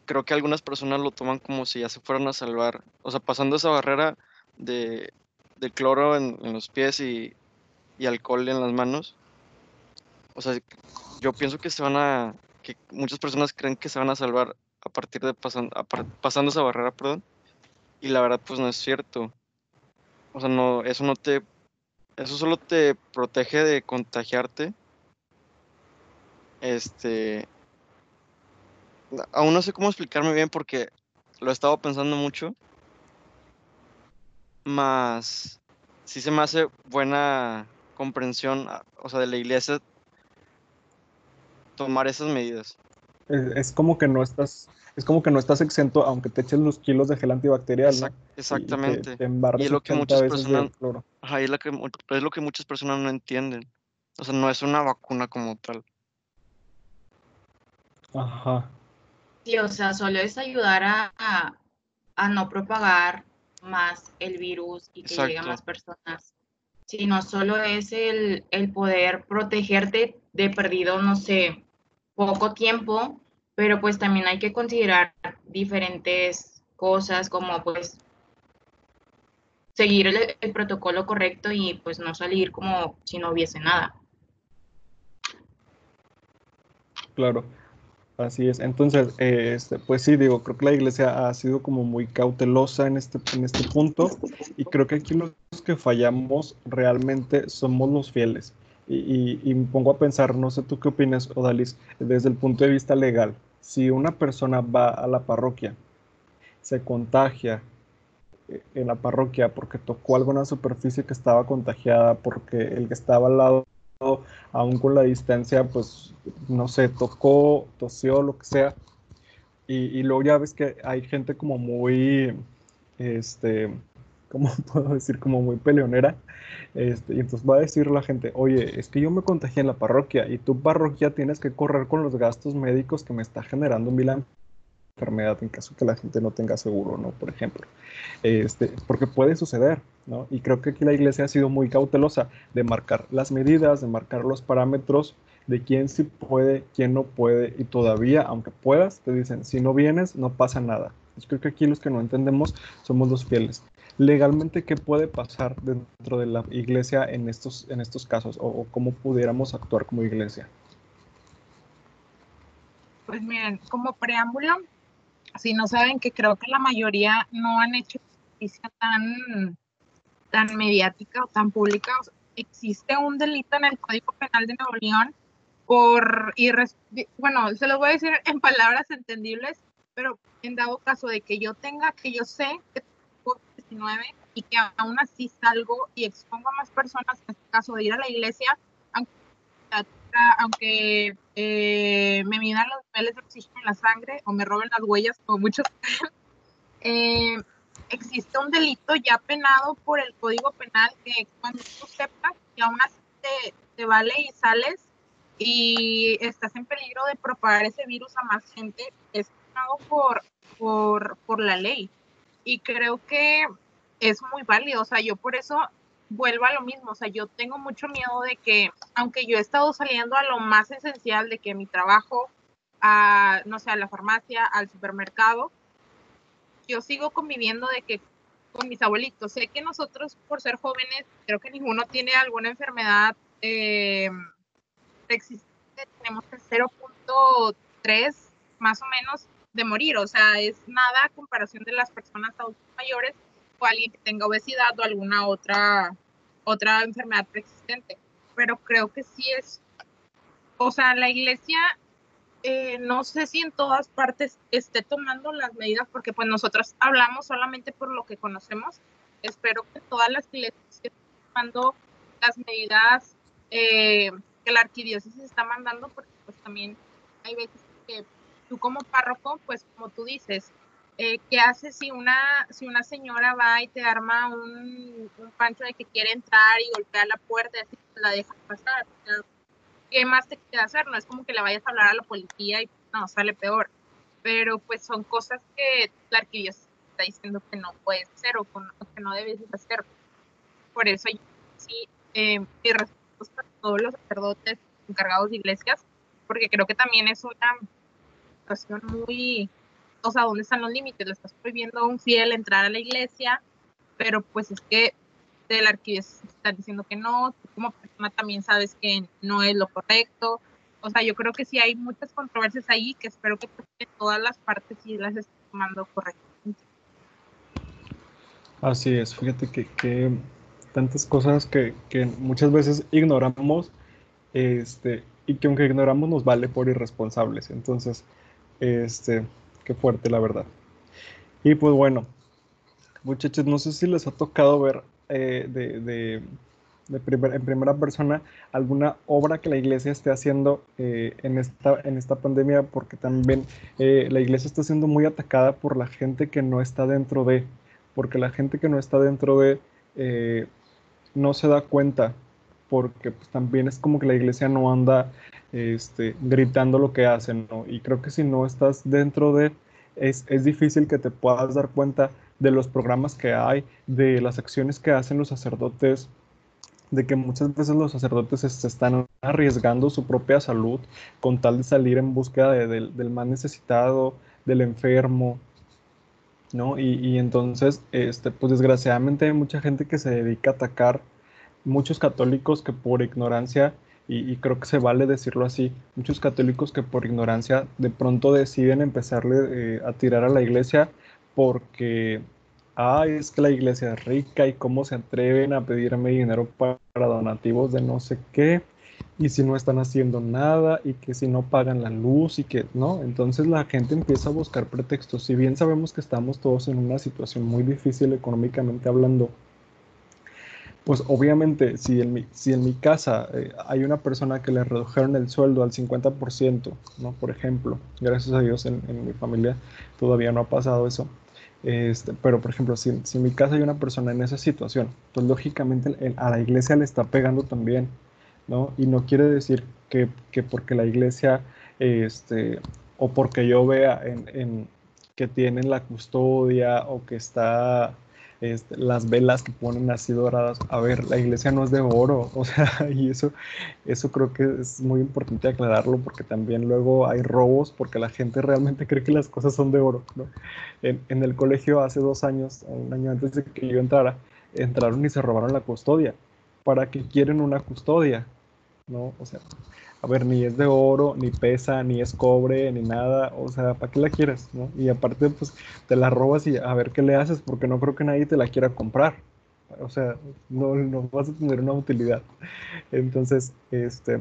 creo que algunas personas lo toman como si ya se fueran a salvar, o sea, pasando esa barrera de, de cloro en, en, los pies y, y alcohol en las manos. O sea, yo pienso que se van a, que muchas personas creen que se van a salvar a partir de pasando, pasando esa barrera, perdón. Y la verdad, pues no es cierto. O sea, no, eso no te, eso solo te protege de contagiarte. Este, aún no sé cómo explicarme bien porque lo he estado pensando mucho. Más, sí se me hace buena comprensión, o sea, de la iglesia tomar esas medidas. Es, como que no estás, es como que no estás exento aunque te eches los kilos de gel antibacterial, Exactamente. Y, es lo que muchas personas, es, lo que, es lo que muchas personas no entienden. O sea, no es una vacuna como tal. Ajá. Sí, o sea, solo es ayudar a, a, no propagar más el virus y que lleguen más personas. Sino solo es el, el poder protegerte de perdido, no sé, poco tiempo, pero pues también hay que considerar diferentes cosas como pues seguir el, protocolo correcto y pues no salir como si no hubiese nada. Claro, así es. Entonces, este, pues sí, digo, creo que la iglesia ha sido como muy cautelosa en este, en este punto y creo que aquí los que fallamos realmente somos los fieles y, me pongo a pensar, no sé tú qué opinas, Odalis, desde el punto de vista legal, si una persona va a la parroquia, se contagia eh, en la parroquia porque tocó alguna superficie que estaba contagiada, porque el que estaba al lado, aún con la distancia, pues, no sé, tocó, tosió, lo que sea, y, y luego ya ves que hay gente como muy, este, ¿cómo puedo decir? Como muy peleonera. Este, y entonces va a decir la gente, oye, es que yo me contagié en la parroquia y tu parroquia tienes que correr con los gastos médicos que me está generando la enfermedad en caso que la gente no tenga seguro, ¿no? Por ejemplo. Este, porque puede suceder, ¿no? Y creo que aquí la iglesia ha sido muy cautelosa de marcar las medidas, de marcar los parámetros de quién sí puede, quién no puede, y todavía, aunque puedas, te dicen, si no vienes, no pasa nada. Yo creo que aquí los que no entendemos somos los fieles. Legalmente, ¿qué puede pasar dentro de la iglesia en estos, en estos casos? o cómo pudiéramos actuar como iglesia? Pues miren, como preámbulo, si no saben que creo que la mayoría no han hecho justicia tan, tan mediática o tan pública, existe un delito en el Código Penal de Nuevo León por bueno, se los voy a decir en palabras entendibles, pero en dado caso de que yo tenga, que yo sé que tengo 19 y que aún así salgo y expongo a más personas, en este caso de ir a la iglesia, aunque, eh, me midan los niveles de oxígeno en la sangre o me roben las huellas, como muchos eh, existe un delito ya penado por el Código Penal que cuando tú sepas que aún así te, vale y sales y estás en peligro de propagar ese virus a más gente, es penado por, por, por la ley. Y creo que es muy válido, o sea, yo por eso vuelvo a lo mismo, o sea, yo tengo mucho miedo de que, aunque yo he estado saliendo a lo más esencial de que mi trabajo, a, no sé, a la farmacia, al supermercado, yo sigo conviviendo de que con mis abuelitos. Sé que nosotros, por ser jóvenes, creo que ninguno tiene alguna enfermedad eh, existente, tenemos que 0.3 más o menos de morir, o sea, es nada comparación de las personas adultas mayores o alguien que tenga obesidad o alguna otra, otra enfermedad preexistente. Pero creo que sí es, o sea, la iglesia, eh, no sé si en todas partes esté tomando las medidas, porque pues nosotros hablamos solamente por lo que conocemos. Espero que todas las iglesias estén tomando las medidas eh, que la arquidiócesis está mandando, porque pues también hay veces que tú como párroco, pues como tú dices, eh, ¿qué haces si una, si una señora va y te arma un, pancho de que quiere entrar y golpea la puerta y así la deja pasar? ¿Qué más te queda hacer? No es como que le vayas a hablar a la policía y no, sale peor. Pero pues son cosas que la arquidiócesis está diciendo que no puedes hacer o que no debes hacer. Por eso yo sí, eh, mis respetos para todos los sacerdotes encargados de iglesias, porque creo que también es una muy o sea, ¿dónde están los límites? Le estás prohibiendo a un fiel entrar a la iglesia, pero pues es que de la arquidiócesis están diciendo que no, tú como persona también sabes que no es lo correcto. O sea, yo creo que sí hay muchas controversias ahí que espero que todas las partes sí las estén tomando correctamente. Así es, fíjate que, que tantas cosas que, que, muchas veces ignoramos este, y que aunque ignoramos nos vale por irresponsables. Entonces, este, qué fuerte, la verdad. Y pues bueno, muchachos, no sé si les ha tocado ver eh, de, de, en primera persona alguna obra que la iglesia esté haciendo eh, en, esta, en esta pandemia, porque también eh, la iglesia está siendo muy atacada por la gente que no está dentro de, porque la gente que no está dentro de no se da cuenta, porque pues, también es como que la iglesia no anda este, gritando lo que hacen. Y creo que si no estás dentro de, es, es difícil que te puedas dar cuenta de los programas que hay, de las acciones que hacen los sacerdotes, de que muchas veces los sacerdotes se están arriesgando su propia salud con tal de salir en búsqueda del más necesitado, del enfermo, ¿no? Y, y, entonces, este, pues desgraciadamente hay mucha gente que se dedica a atacar, muchos católicos que por ignorancia y, creo que se vale decirlo así, muchos católicos que por ignorancia de pronto deciden empezarle eh, a tirar a la iglesia porque, ay, es que la iglesia es rica y cómo se atreven a pedirme dinero para, donativos de no sé qué, y si no están haciendo nada, y que si no pagan la luz, y que, ¿no? Entonces la gente empieza a buscar pretextos. Si bien sabemos que estamos todos en una situación muy difícil económicamente hablando, pues obviamente si en mi, si en mi casa eh, hay una persona que le redujeron el sueldo al 50%, ¿no? Por ejemplo, gracias a Dios en, mi familia todavía no ha pasado eso. Este, pero por ejemplo, si, si, en mi casa hay una persona en esa situación, pues lógicamente a la iglesia le está pegando también, ¿no? Y no quiere decir que, que porque la iglesia, este, o porque yo vea en, en que tienen la custodia o que está este, las velas que ponen así doradas. A ver, la iglesia no es de oro, o sea, y eso, eso creo que es muy importante aclararlo porque también luego hay robos porque la gente realmente cree que las cosas son de oro, ¿no? En, en el colegio hace dos años, un año antes de que yo entrara, entraron y se robaron la custodia. ¿Para qué quieren una custodia? ¿No? O sea, a ver, ni es de oro, ni pesa, ni es cobre, ni nada, o sea, ¿para qué la quieres? ¿no? Y aparte, pues, te la robas y a ver qué le haces, porque no creo que nadie te la quiera comprar. O sea, no, no vas a tener una utilidad. Entonces, este,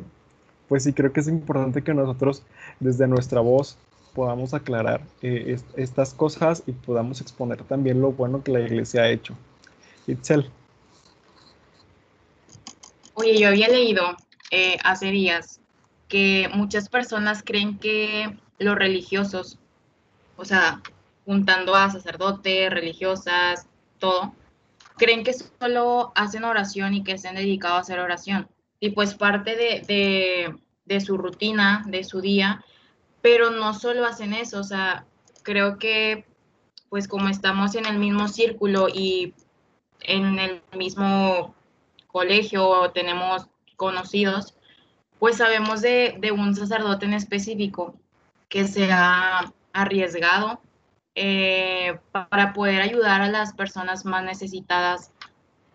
pues sí, creo que es importante que nosotros, desde nuestra voz, podamos aclarar eh, estas cosas y podamos exponer también lo bueno que la iglesia ha hecho. Itzel. Oye, yo había leído eh, hace días que muchas personas creen que los religiosos, o sea, juntando a sacerdotes, religiosas, todo, creen que solo hacen oración y que estén dedicados a hacer oración. Y pues parte de, de, su rutina, de su día, pero no solo hacen eso, o sea, creo que pues como estamos en el mismo círculo y en el mismo colegio tenemos conocidos, pues sabemos de, un sacerdote en específico que se ha arriesgado eh, para poder ayudar a las personas más necesitadas,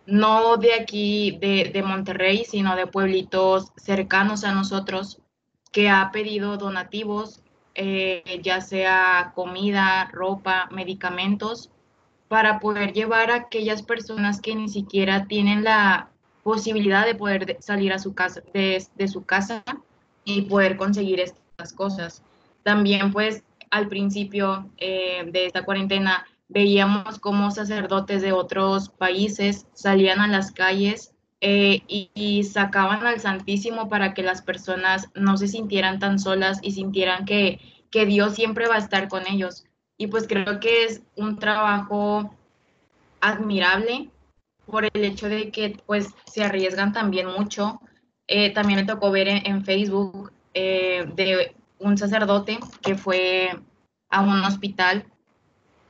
no de aquí, de, Monterrey, sino de pueblitos cercanos a nosotros, que ha pedido donativos, eh, ya sea comida, ropa, medicamentos, para poder llevar a aquellas personas que ni siquiera tienen la posibilidad de poder salir a su casa, de, su casa y poder conseguir estas cosas. También pues al principio eh, de esta cuarentena veíamos cómo sacerdotes de otros países salían a las calles eh, y, sacaban al Santísimo para que las personas no se sintieran tan solas y sintieran que, que Dios siempre va a estar con ellos. Y pues creo que es un trabajo admirable por el hecho de que pues se arriesgan también mucho. Eh, también me tocó ver en, Facebook eh, de un sacerdote que fue a un hospital,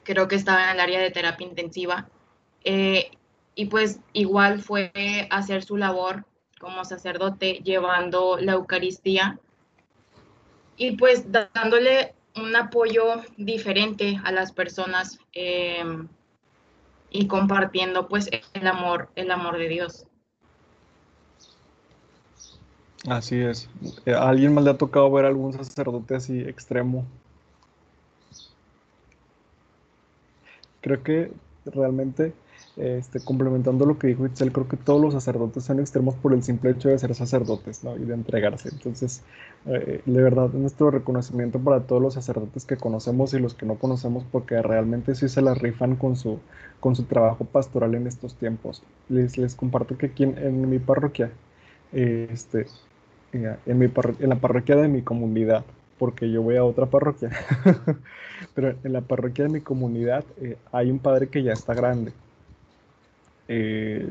creo que estaba en el área de terapia intensiva, eh, y pues igual fue a hacer su labor como sacerdote llevando la Eucaristía y pues dándole un apoyo diferente a las personas y compartiendo pues el amor, el amor de Dios. Así es. Eh, ¿A alguien más le ha tocado ver algún sacerdote así extremo? Creo que realmente este, complementando lo que dijo Itzel, creo que todos los sacerdotes son extremos por el simple hecho de ser sacerdotes ¿no? y de entregarse. Entonces, eh, de verdad, nuestro reconocimiento para todos los sacerdotes que conocemos y los que no conocemos, porque realmente sí se la rifan con su, con su trabajo pastoral en estos tiempos. Les, les comparto que aquí en, mi parroquia, este, en, mi en la parroquia de mi comunidad, porque yo voy a otra parroquia, pero en la parroquia de mi comunidad eh, hay un padre que ya está grande eh,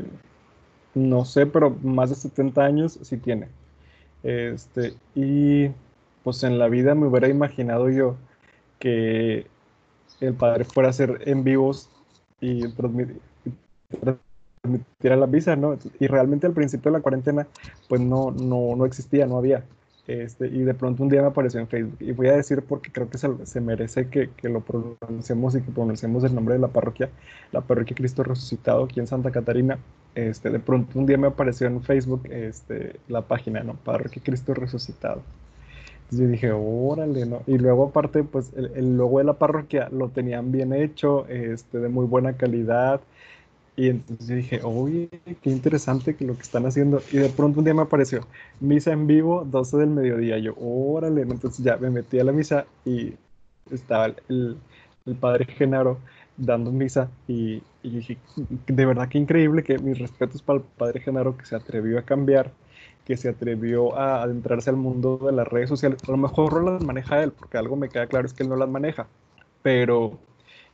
no sé, pero más de 70 años sí tiene. Este, y pues en la vida me hubiera imaginado yo que el padre fuera a hacer en vivos y transmitir, la misa, ¿no? Y realmente al principio de la cuarentena, pues no, no, no existía, no había. Este, y de pronto un día me apareció en Facebook. Y voy a decir porque creo que se, merece que, lo pronunciemos y que pronunciemos el nombre de la parroquia, la parroquia Cristo Resucitado aquí en Santa Catarina. Este, de pronto un día me apareció en Facebook este, la página, ¿no? Parroquia Cristo Resucitado. Entonces yo dije, órale, ¿no? Y luego aparte, pues el, el logo de la parroquia lo tenían bien hecho, este, de muy buena calidad. Y entonces dije, oye, qué interesante que lo que están haciendo. Y de pronto un día me apareció misa en vivo, 12 del mediodía. Yo, órale, entonces ya me metí a la misa y estaba el, el padre Genaro dando misa. Y, y, dije, de verdad que increíble que mis respetos para el padre Genaro que se atrevió a cambiar, que se atrevió a adentrarse al mundo de las redes sociales. A lo mejor no las maneja él, porque algo me queda claro es que él no las maneja. Pero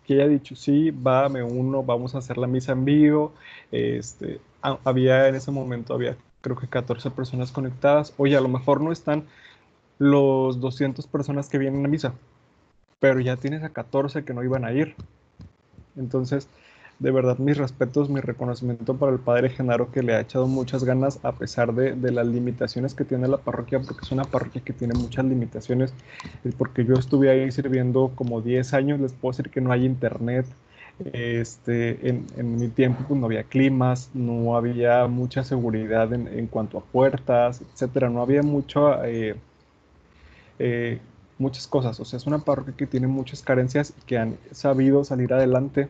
que haya dicho, sí, va, me uno, vamos a hacer la misa en vivo. Este, había en ese momento, había creo que 14 personas conectadas. Oye, a lo mejor no están los 200 personas que vienen a misa, pero ya tienes a 14 que no iban a ir. Entonces, de verdad mis respetos, mi reconocimiento para el padre Genaro que le ha echado muchas ganas a pesar de, las limitaciones que tiene la parroquia, porque es una parroquia que tiene muchas limitaciones, porque yo estuve ahí sirviendo como 10 años, les puedo decir que no hay internet, este, en, mi tiempo pues, no había climas, no había mucha seguridad en, en cuanto a puertas, etcétera, no había mucho... Eh, eh, muchas cosas. O sea, es una parroquia que tiene muchas carencias y que han sabido salir adelante,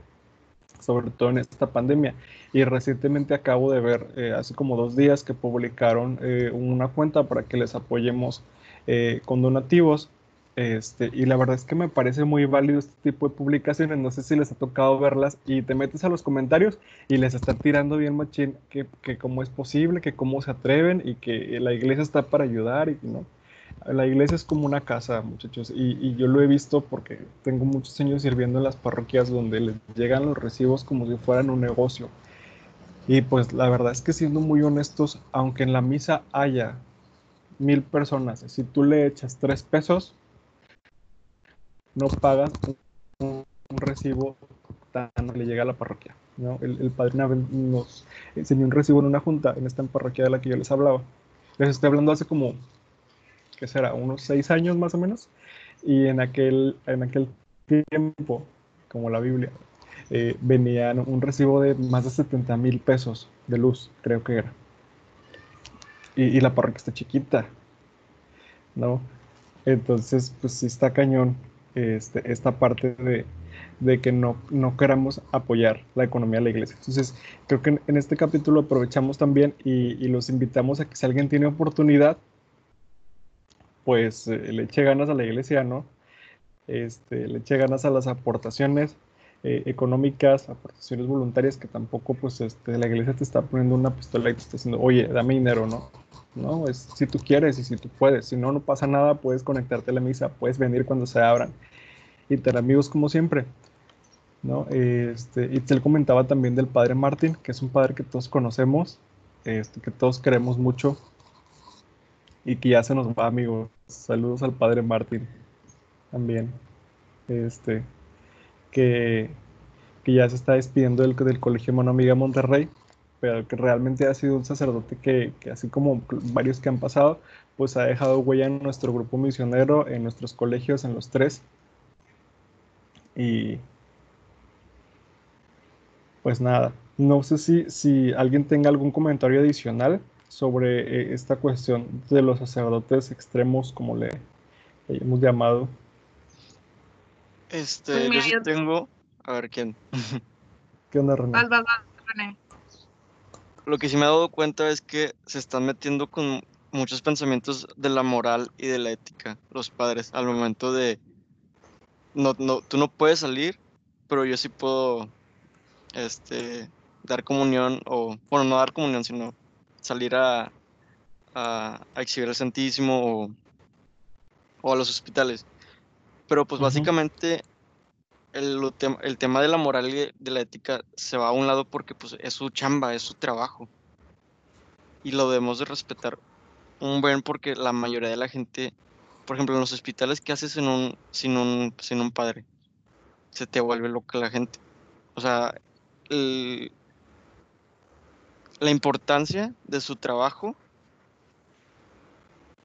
sobre todo en esta pandemia. Y recientemente acabo de ver, eh, hace como dos días, que publicaron eh, una cuenta para que les apoyemos eh, con donativos. Este, y la verdad es que me parece muy válido este tipo de publicaciones. No sé si les ha tocado verlas y te metes a los comentarios y les están tirando bien machín que, que cómo es posible, que cómo se atreven y que la iglesia está para ayudar y no la iglesia es como una casa, muchachos, y, yo lo he visto porque tengo muchos años sirviendo en las parroquias donde les llegan los recibos como si fueran un negocio. Y pues la verdad es que siendo muy honestos, aunque en la misa haya mil personas, si tú le echas tres pesos, no pagas un, recibo tan le llega a la parroquia. ¿no? El, el padre nos enseñó un recibo en una junta en esta parroquia de la que yo les hablaba. Les estoy hablando hace como que será unos seis años más o menos, y en aquel, en aquel tiempo, como la Biblia, eh, venían un recibo de más de 70 mil pesos de luz, creo que era. Y, la parroquia está chiquita, ¿no? Entonces, pues sí está cañón este, esta parte de, de que no, no queramos apoyar la economía de la iglesia. Entonces, creo que en, este capítulo aprovechamos también y, y, los invitamos a que si alguien tiene oportunidad, pues eh, le eche ganas a la iglesia, ¿no? Este, le eche ganas a las aportaciones eh, económicas, aportaciones voluntarias, que tampoco, pues, este, la iglesia te está poniendo una pistola y te está diciendo, oye, dame dinero, ¿no? No, es si tú quieres y si tú puedes. Si no, no pasa nada, puedes conectarte a la misa, puedes venir cuando se abran. Y tener amigos como siempre. ¿no? Este, él comentaba también del padre Martín, que es un padre que todos conocemos, este, que todos queremos mucho, y que ya se nos va, amigos. Saludos al padre Martín también. Este, que, que ya se está despidiendo del, del Colegio Mano Amiga Monterrey, pero que realmente ha sido un sacerdote que, que, así como varios que han pasado, pues ha dejado huella en nuestro grupo misionero, en nuestros colegios, en los tres. Y pues nada, no sé si, si alguien tenga algún comentario adicional sobre eh, esta cuestión de los sacerdotes extremos, como le, hemos llamado. Este, pues yo tengo. A ver, ¿quién? ¿Qué onda, René? Lo que sí me he dado cuenta es que se están metiendo con muchos pensamientos de la moral y de la ética, los padres, al momento de. No, no, tú no puedes salir, pero yo sí puedo este, dar comunión, o, bueno, no dar comunión, sino salir a, a, exhibir el Santísimo o, a los hospitales. Pero pues básicamente el, el, tema de la moral y de la ética se va a un lado porque pues es su chamba, es su trabajo. Y lo debemos de respetar un buen porque la mayoría de la gente, por ejemplo, en los hospitales, ¿qué haces sin un, sin un, sin un padre? Se te vuelve loca la gente. O sea, el, la importancia de su trabajo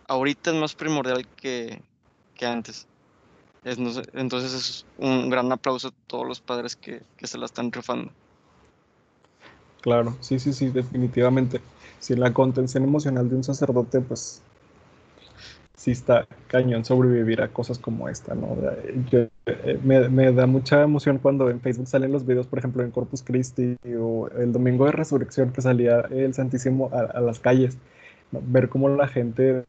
ahorita es más primordial que, antes. entonces es un gran aplauso a todos los padres que, se la están rifando. Claro, sí, sí, sí, definitivamente. Si la contención emocional de un sacerdote, pues sí está cañón sobrevivir a cosas como esta, ¿no? Eh, me, da mucha emoción cuando en Facebook salen los videos, por ejemplo, en Corpus Christi o el Domingo de Resurrección que salía el Santísimo a, a las calles ver cómo la gente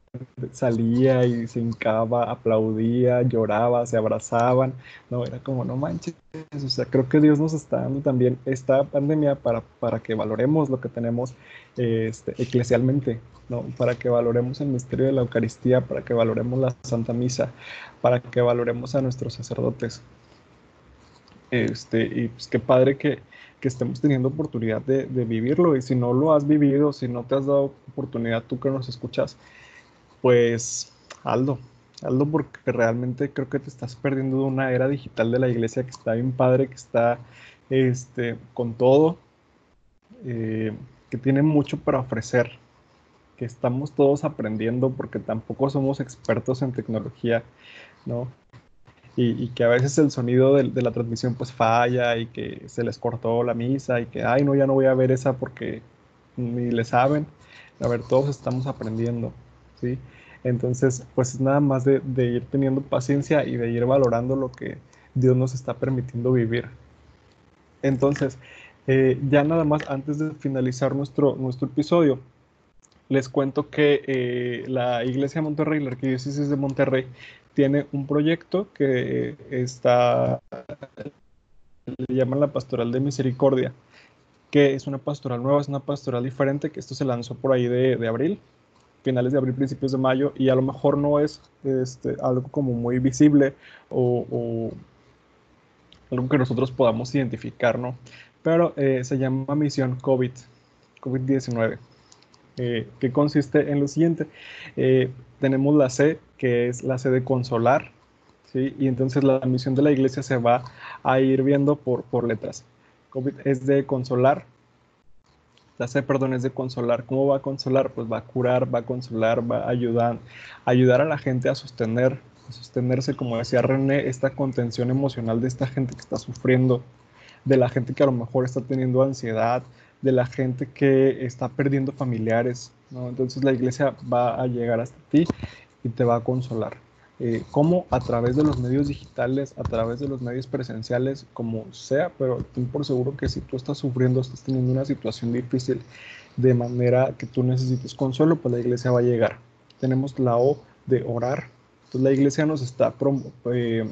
salía y se hincaba, aplaudía, lloraba, se abrazaban, no, era como, no manches, o sea, creo que Dios nos está dando también esta pandemia para, para que valoremos lo que tenemos este, eclesialmente, ¿no? Para que valoremos el misterio de la Eucaristía, para que valoremos la Santa Misa, para que valoremos a nuestros sacerdotes. Este, y pues qué padre que, que estemos teniendo oportunidad de, vivirlo. Y si no lo has vivido, si no te has dado oportunidad tú que nos escuchas, pues Aldo, Aldo, porque realmente creo que te estás perdiendo de una era digital de la iglesia que está bien padre, que está este, con todo, eh, que tiene mucho para ofrecer, que estamos todos aprendiendo porque tampoco somos expertos en tecnología, ¿no? Y, que a veces el sonido de, la transmisión pues falla y que se les cortó la misa y que, ay, no, ya no voy a ver esa porque ni le saben. A ver, todos estamos aprendiendo, ¿sí? Entonces, pues es nada más de, de ir teniendo paciencia y de ir valorando lo que Dios nos está permitiendo vivir. Entonces, eh, ya nada más antes de finalizar nuestro, nuestro episodio, les cuento que eh, la Iglesia de Monterrey, la Arquidiócesis de Monterrey, tiene un proyecto que está, le llaman la Pastoral de Misericordia, que es una pastoral nueva, es una pastoral diferente, que esto se lanzó por ahí de, abril, finales de abril, principios de mayo, y a lo mejor no es este, algo como muy visible o, algo que nosotros podamos identificar, ¿no? Pero eh, se llama Misión COVID, COVID-19, eh, que consiste en lo siguiente. Eh, tenemos la C, que es la C de consolar, ¿sí? Y entonces la misión de la iglesia se va a ir viendo por, por letras. COVID es de consolar, la C, perdón, es de consolar. ¿Cómo va a consolar? Pues va a curar, va a consolar, va a ayudar, ayudar a la gente a sostener sostenerse, como decía René, esta contención emocional de esta gente que está sufriendo, de la gente que a lo mejor está teniendo ansiedad, de la gente que está perdiendo familiares, ¿no? Entonces la iglesia va a llegar hasta ti y te va a consolar. Eh, como a través de los medios digitales, a través de los medios presenciales, como sea, pero ten por seguro que si tú estás sufriendo, estás teniendo una situación difícil de manera que tú necesites consuelo, pues la iglesia va a llegar. Tenemos la O de orar, entonces la iglesia nos está eh,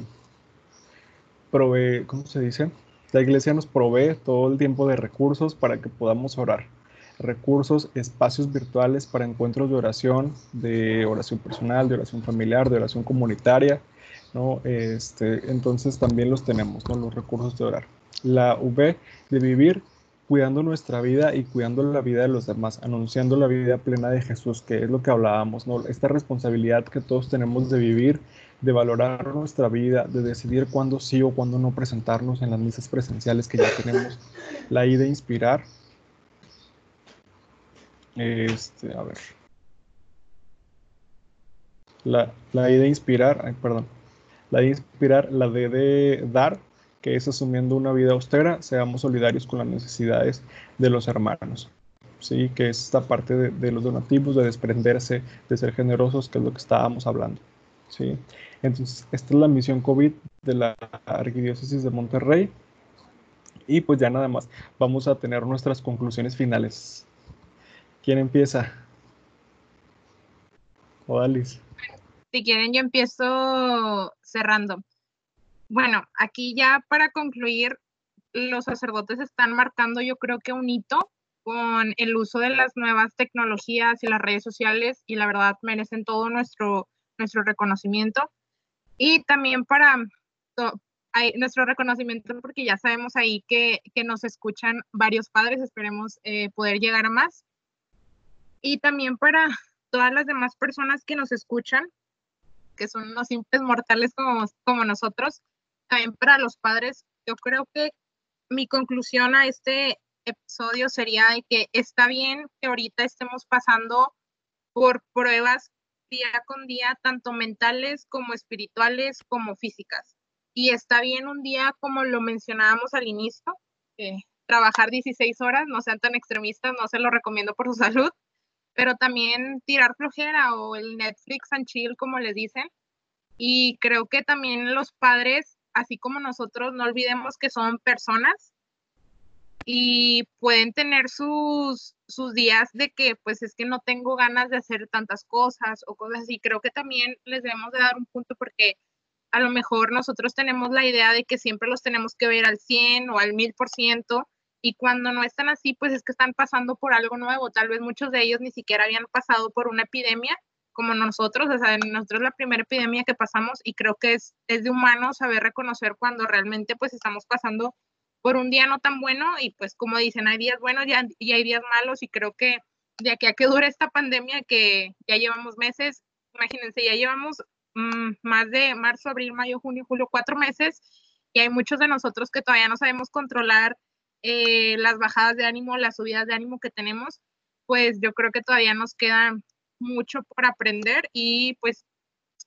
provee, ¿cómo se dice? La iglesia nos provee todo el tiempo de recursos para que podamos orar. Recursos, espacios virtuales para encuentros de oración, de oración personal, de oración familiar, de oración comunitaria, ¿no? Este, entonces también los tenemos, ¿no? Los recursos de orar. La V de vivir cuidando nuestra vida y cuidando la vida de los demás, anunciando la vida plena de Jesús, que es lo que hablábamos, ¿no? Esta responsabilidad que todos tenemos de vivir, de valorar nuestra vida, de decidir cuándo sí o cuándo no presentarnos en las misas presenciales que ya tenemos, la idea de inspirar. Este, a ver. La, la idea de inspirar, perdón. La de inspirar, la de, de dar, que es asumiendo una vida austera, seamos solidarios con las necesidades de los hermanos. Sí, que es esta parte de, los donativos, de desprenderse, de ser generosos, que es lo que estábamos hablando. Sí. Entonces, esta es la misión COVID de la Arquidiócesis de Monterrey. Y pues ya nada más, vamos a tener nuestras conclusiones finales. ¿Quién empieza? Odalis. Si quieren, yo empiezo cerrando. Bueno, aquí ya para concluir, los sacerdotes están marcando yo creo que un hito con el uso de las nuevas tecnologías y las redes sociales y la verdad merecen todo nuestro, nuestro reconocimiento. Y también para nuestro reconocimiento porque ya sabemos ahí que, nos escuchan varios padres, esperemos eh, poder llegar a más. Y también para todas las demás personas que nos escuchan, que son unos simples mortales como, como nosotros, también para los padres, yo creo que mi conclusión a este episodio sería de que está bien que ahorita estemos pasando por pruebas día con día, tanto mentales como espirituales como físicas. Y está bien un día, como lo mencionábamos al inicio, trabajar 16 horas, no sean tan extremistas, no se lo recomiendo por su salud, pero también tirar flojera o el Netflix and chill, como les dicen. Y creo que también los padres así como nosotros, no olvidemos que son personas y pueden tener sus, sus días de que pues es que no tengo ganas de hacer tantas cosas o cosas así. Creo que también les debemos de dar un punto porque a lo mejor nosotros tenemos la idea de que siempre los tenemos que ver al 100 o al 1000% y cuando no están así pues es que están pasando por algo nuevo. Tal vez muchos de ellos ni siquiera habían pasado por una epidemia como nosotros, o sea, nosotros la primera epidemia que pasamos y creo que es, es de humano saber reconocer cuando realmente pues estamos pasando por un día no tan bueno y pues como dicen, hay días buenos y, y hay días malos y creo que de aquí a que dure esta pandemia que ya llevamos meses, imagínense, ya llevamos mm, más de marzo, abril, mayo, junio, julio, cuatro meses y hay muchos de nosotros que todavía no sabemos controlar eh, las bajadas de ánimo, las subidas de ánimo que tenemos, pues yo creo que todavía nos queda mucho por aprender y pues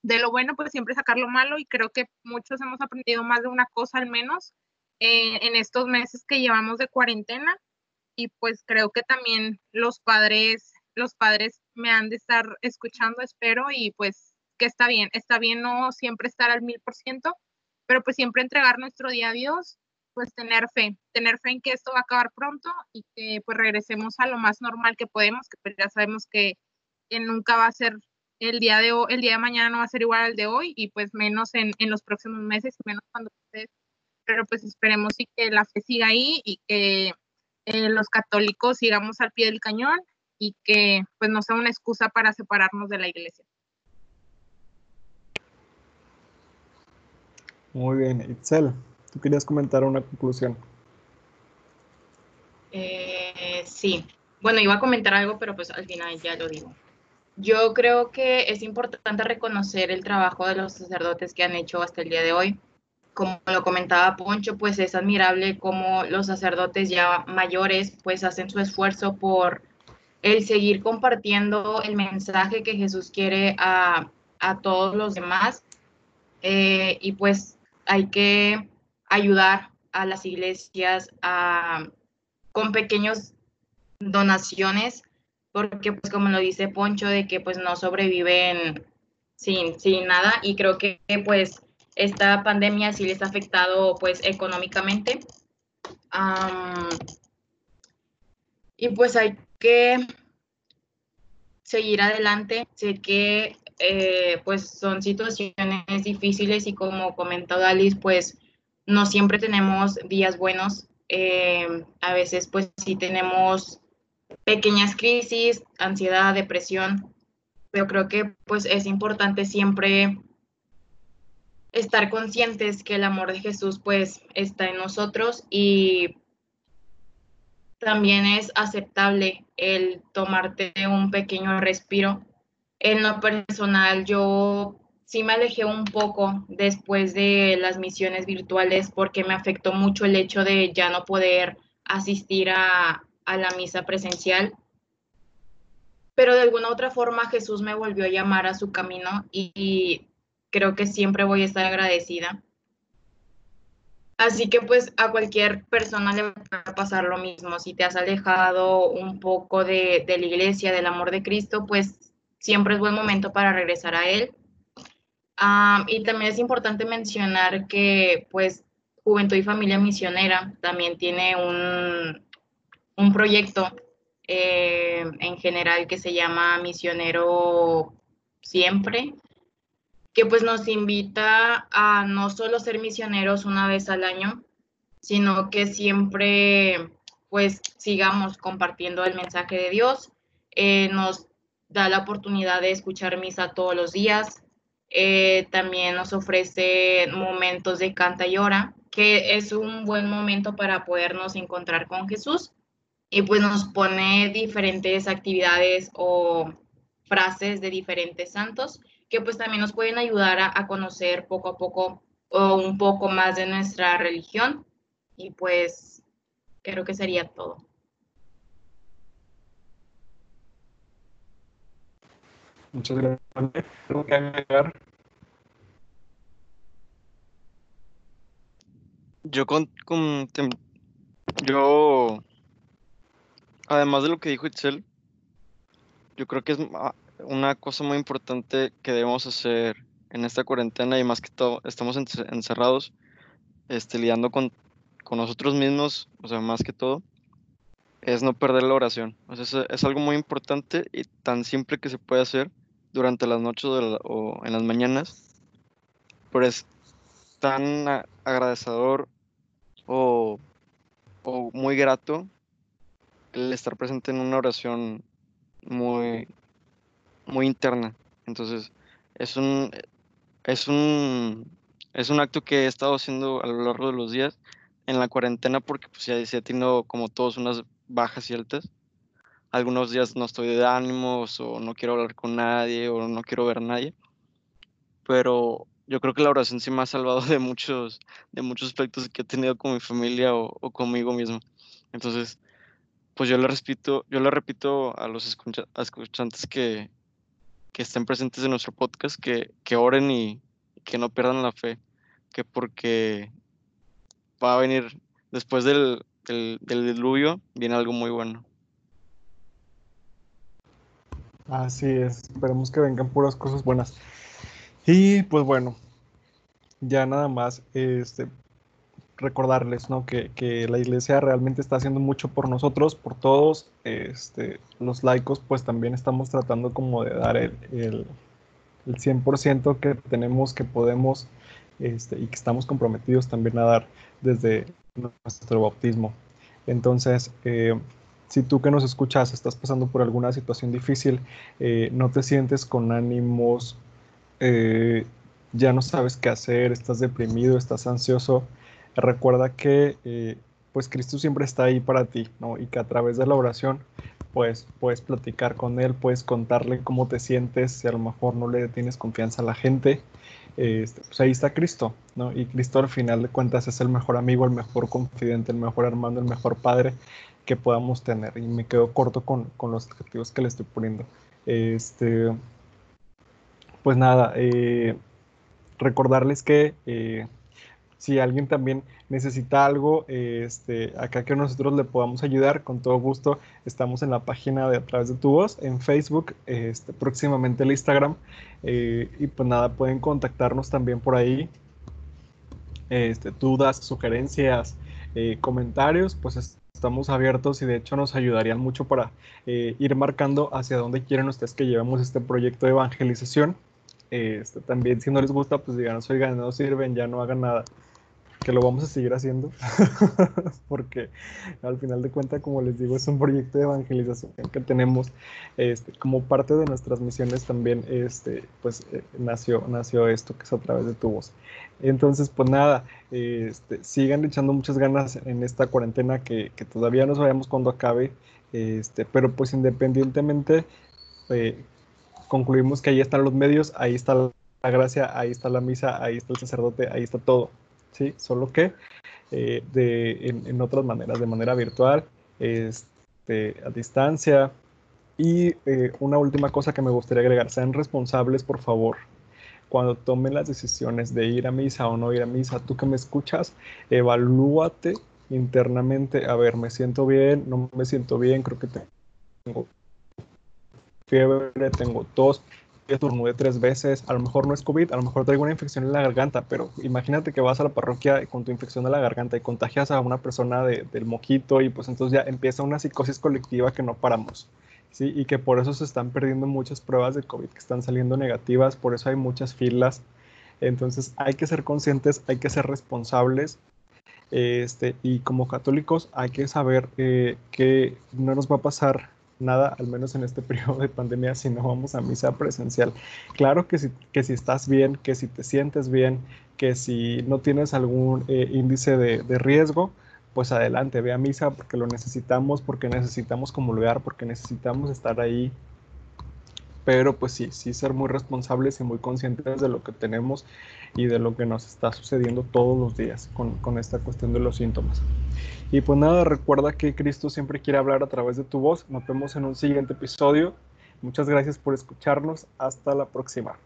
de lo bueno pues siempre sacar lo malo y creo que muchos hemos aprendido más de una cosa al menos eh, en estos meses que llevamos de cuarentena y pues creo que también los padres, los padres me han de estar escuchando, espero, y pues que está bien, está bien no siempre estar al mil por ciento, pero pues siempre entregar nuestro día a Dios, pues tener fe, tener fe en que esto va a acabar pronto y que pues regresemos a lo más normal que podemos, que pues ya sabemos que, nunca va a ser el día de hoy, el día de mañana no va a ser igual al de hoy y pues menos en, en los próximos meses y menos cuando ustedes, pero pues esperemos y que la fe siga ahí y que eh, los católicos sigamos al pie del cañón y que pues no sea una excusa para separarnos de la iglesia. Muy bien, Itzel, tú querías comentar una conclusión. Eh, sí, bueno, iba a comentar algo, pero pues al final ya lo digo. Yo creo que es importante reconocer el trabajo de los sacerdotes que han hecho hasta el día de hoy como lo comentaba Poncho, pues es admirable cómo los sacerdotes ya mayores pues hacen su esfuerzo por el seguir compartiendo el mensaje que Jesús quiere a, todos los demás. Eh, y pues hay que ayudar a las iglesias con pequeños donaciones, porque pues como lo dice Poncho, de que pues no sobreviven sin, sin nada y creo que pues esta pandemia sí les ha afectado pues económicamente. y pues hay que seguir adelante. Sé que eh, pues son situaciones difíciles y como comentó Dalis, pues no siempre tenemos días buenos. Eh, a veces pues sí tenemos pequeñas crisis, ansiedad, depresión, pero creo que pues es importante siempre estar conscientes que el amor de Jesús pues está en nosotros y también es aceptable el tomarte un pequeño respiro. En lo personal yo sí me alejé un poco después de las misiones virtuales porque me afectó mucho el hecho de ya no poder asistir a, la misa presencial. Pero de alguna otra forma Jesús me volvió a llamar a su camino y creo que siempre voy a estar agradecida. Así que pues a cualquier persona le va a pasar lo mismo. Si te has alejado un poco de, la iglesia, del amor de Cristo, pues siempre es buen momento para regresar a Él. Ah, y también es importante mencionar que pues Juventud y Familia Misionera también tiene un, un proyecto eh, en general que se llama Misionero Siempre que pues nos invita a no solo ser misioneros una vez al año, sino que siempre pues sigamos compartiendo el mensaje de Dios. Eh, nos da la oportunidad de escuchar misa todos los días. Eh, también nos ofrece momentos de canta y ora, que es un buen momento para podernos encontrar con Jesús. Y pues nos pone diferentes actividades o frases de diferentes santos que pues también nos pueden ayudar a, conocer poco a poco o un poco más de nuestra religión. Y pues creo que sería todo. Muchas gracias. ¿Tengo que agregar? Yo con, con, yo además de lo que dijo Itzel, yo creo que es una cosa muy importante que debemos hacer en esta cuarentena y más que todo estamos encerrados, este, lidiando con, con nosotros mismos, o sea, más que todo, es no perder la oración. O sea, es, algo muy importante y tan simple que se puede hacer durante las noches o, en las mañanas, pero es tan agradecedor o, o muy grato el estar presente en una oración muy, muy interna. Entonces, es un, es un, es un acto que he estado haciendo a lo largo de los días en la cuarentena porque pues ya, he tenido como todos unas bajas y altas. Algunos días no estoy de ánimos o no quiero hablar con nadie o no quiero ver a nadie. Pero yo creo que la oración sí me ha salvado de muchos, de muchos aspectos que he tenido con mi familia o, conmigo mismo. Entonces, pues yo le repito, yo le repito a los escuchantes que, que estén presentes en nuestro podcast que, que oren y que no pierdan la fe, que porque va a venir después del, del diluvio, viene algo muy bueno. Así es, esperemos que vengan puras cosas buenas. Y pues bueno, ya nada más este, recordarles ¿no? que, la iglesia realmente está haciendo mucho por nosotros, por todos. Este, los laicos pues también estamos tratando como de dar el, el, el 100% que tenemos, que podemos este, y que estamos comprometidos también a dar desde nuestro bautismo. Entonces, eh, si tú que nos escuchas estás pasando por alguna situación difícil, eh, no te sientes con ánimos, eh, ya no sabes qué hacer, estás deprimido, estás ansioso, recuerda que pues Cristo siempre está ahí para ti, ¿no? Y que a través de la oración pues puedes platicar con Él, puedes contarle cómo te sientes, si a lo mejor no le tienes confianza a la gente, este, pues ahí está Cristo, ¿no? Y Cristo al final de cuentas es el mejor amigo, el mejor confidente, el mejor hermano, el mejor padre que podamos tener. Y me quedo corto con, los objetivos que le estoy poniendo. Este, pues nada, eh, recordarles que eh, si alguien también necesita algo, este, acá que nosotros le podamos ayudar, con todo gusto, estamos en la página de A través de tu voz, en Facebook, este, próximamente el Instagram, eh, y pues nada, pueden contactarnos también por ahí, este, dudas, sugerencias, comentarios, pues estamos abiertos y de hecho nos ayudarían mucho para eh, ir marcando hacia dónde quieren ustedes que llevemos este proyecto de evangelización. Este, también si no les gusta, pues digan, oigan, no sirven, ya no hagan nada que lo vamos a seguir haciendo, porque al final de cuentas, como les digo, es un proyecto de evangelización que tenemos este, como parte de nuestras misiones también, este, pues eh, nació, nació esto que es a través de tu voz. Entonces, pues nada, este, sigan echando muchas ganas en esta cuarentena que, que todavía no sabemos cuándo acabe, este, pero pues independientemente, eh, concluimos que ahí están los medios, ahí está la gracia, ahí está la misa, ahí está el sacerdote, ahí está todo. ¿Sí? Solo que eh, de, en, otras maneras, de manera virtual, este, a distancia. Y eh, una última cosa que me gustaría agregar, sean responsables, por favor, cuando tomen las decisiones de ir a misa o no ir a misa, tú que me escuchas, evalúate internamente, a ver, me siento bien, no me siento bien, creo que tengo fiebre, tengo tos, estornudé tres veces, a lo mejor no es COVID, a lo mejor traigo una infección en la garganta, pero imagínate que vas a la parroquia con tu infección de la garganta y contagias a una persona del mojito y pues entonces ya empieza una psicosis colectiva que no paramos. ¿sí? Y que por eso se están perdiendo muchas pruebas de COVID que están saliendo negativas, por eso hay muchas filas. Entonces hay que ser conscientes, hay que ser responsables este, y como católicos hay que saber eh, que no nos va a pasar nada, al menos en este periodo de pandemia, si no vamos a misa presencial. Claro que si, que si estás bien, que si te sientes bien, que si no tienes algún eh, índice de, de, riesgo, pues adelante, ve a misa porque lo necesitamos, porque necesitamos comulgar, porque necesitamos estar ahí pero pues sí, sí ser muy responsables y muy conscientes de lo que tenemos y de lo que nos está sucediendo todos los días con, con, esta cuestión de los síntomas. Y pues nada, recuerda que Cristo siempre quiere hablar a través de tu voz. Nos vemos en un siguiente episodio. Muchas gracias por escucharnos. Hasta la próxima.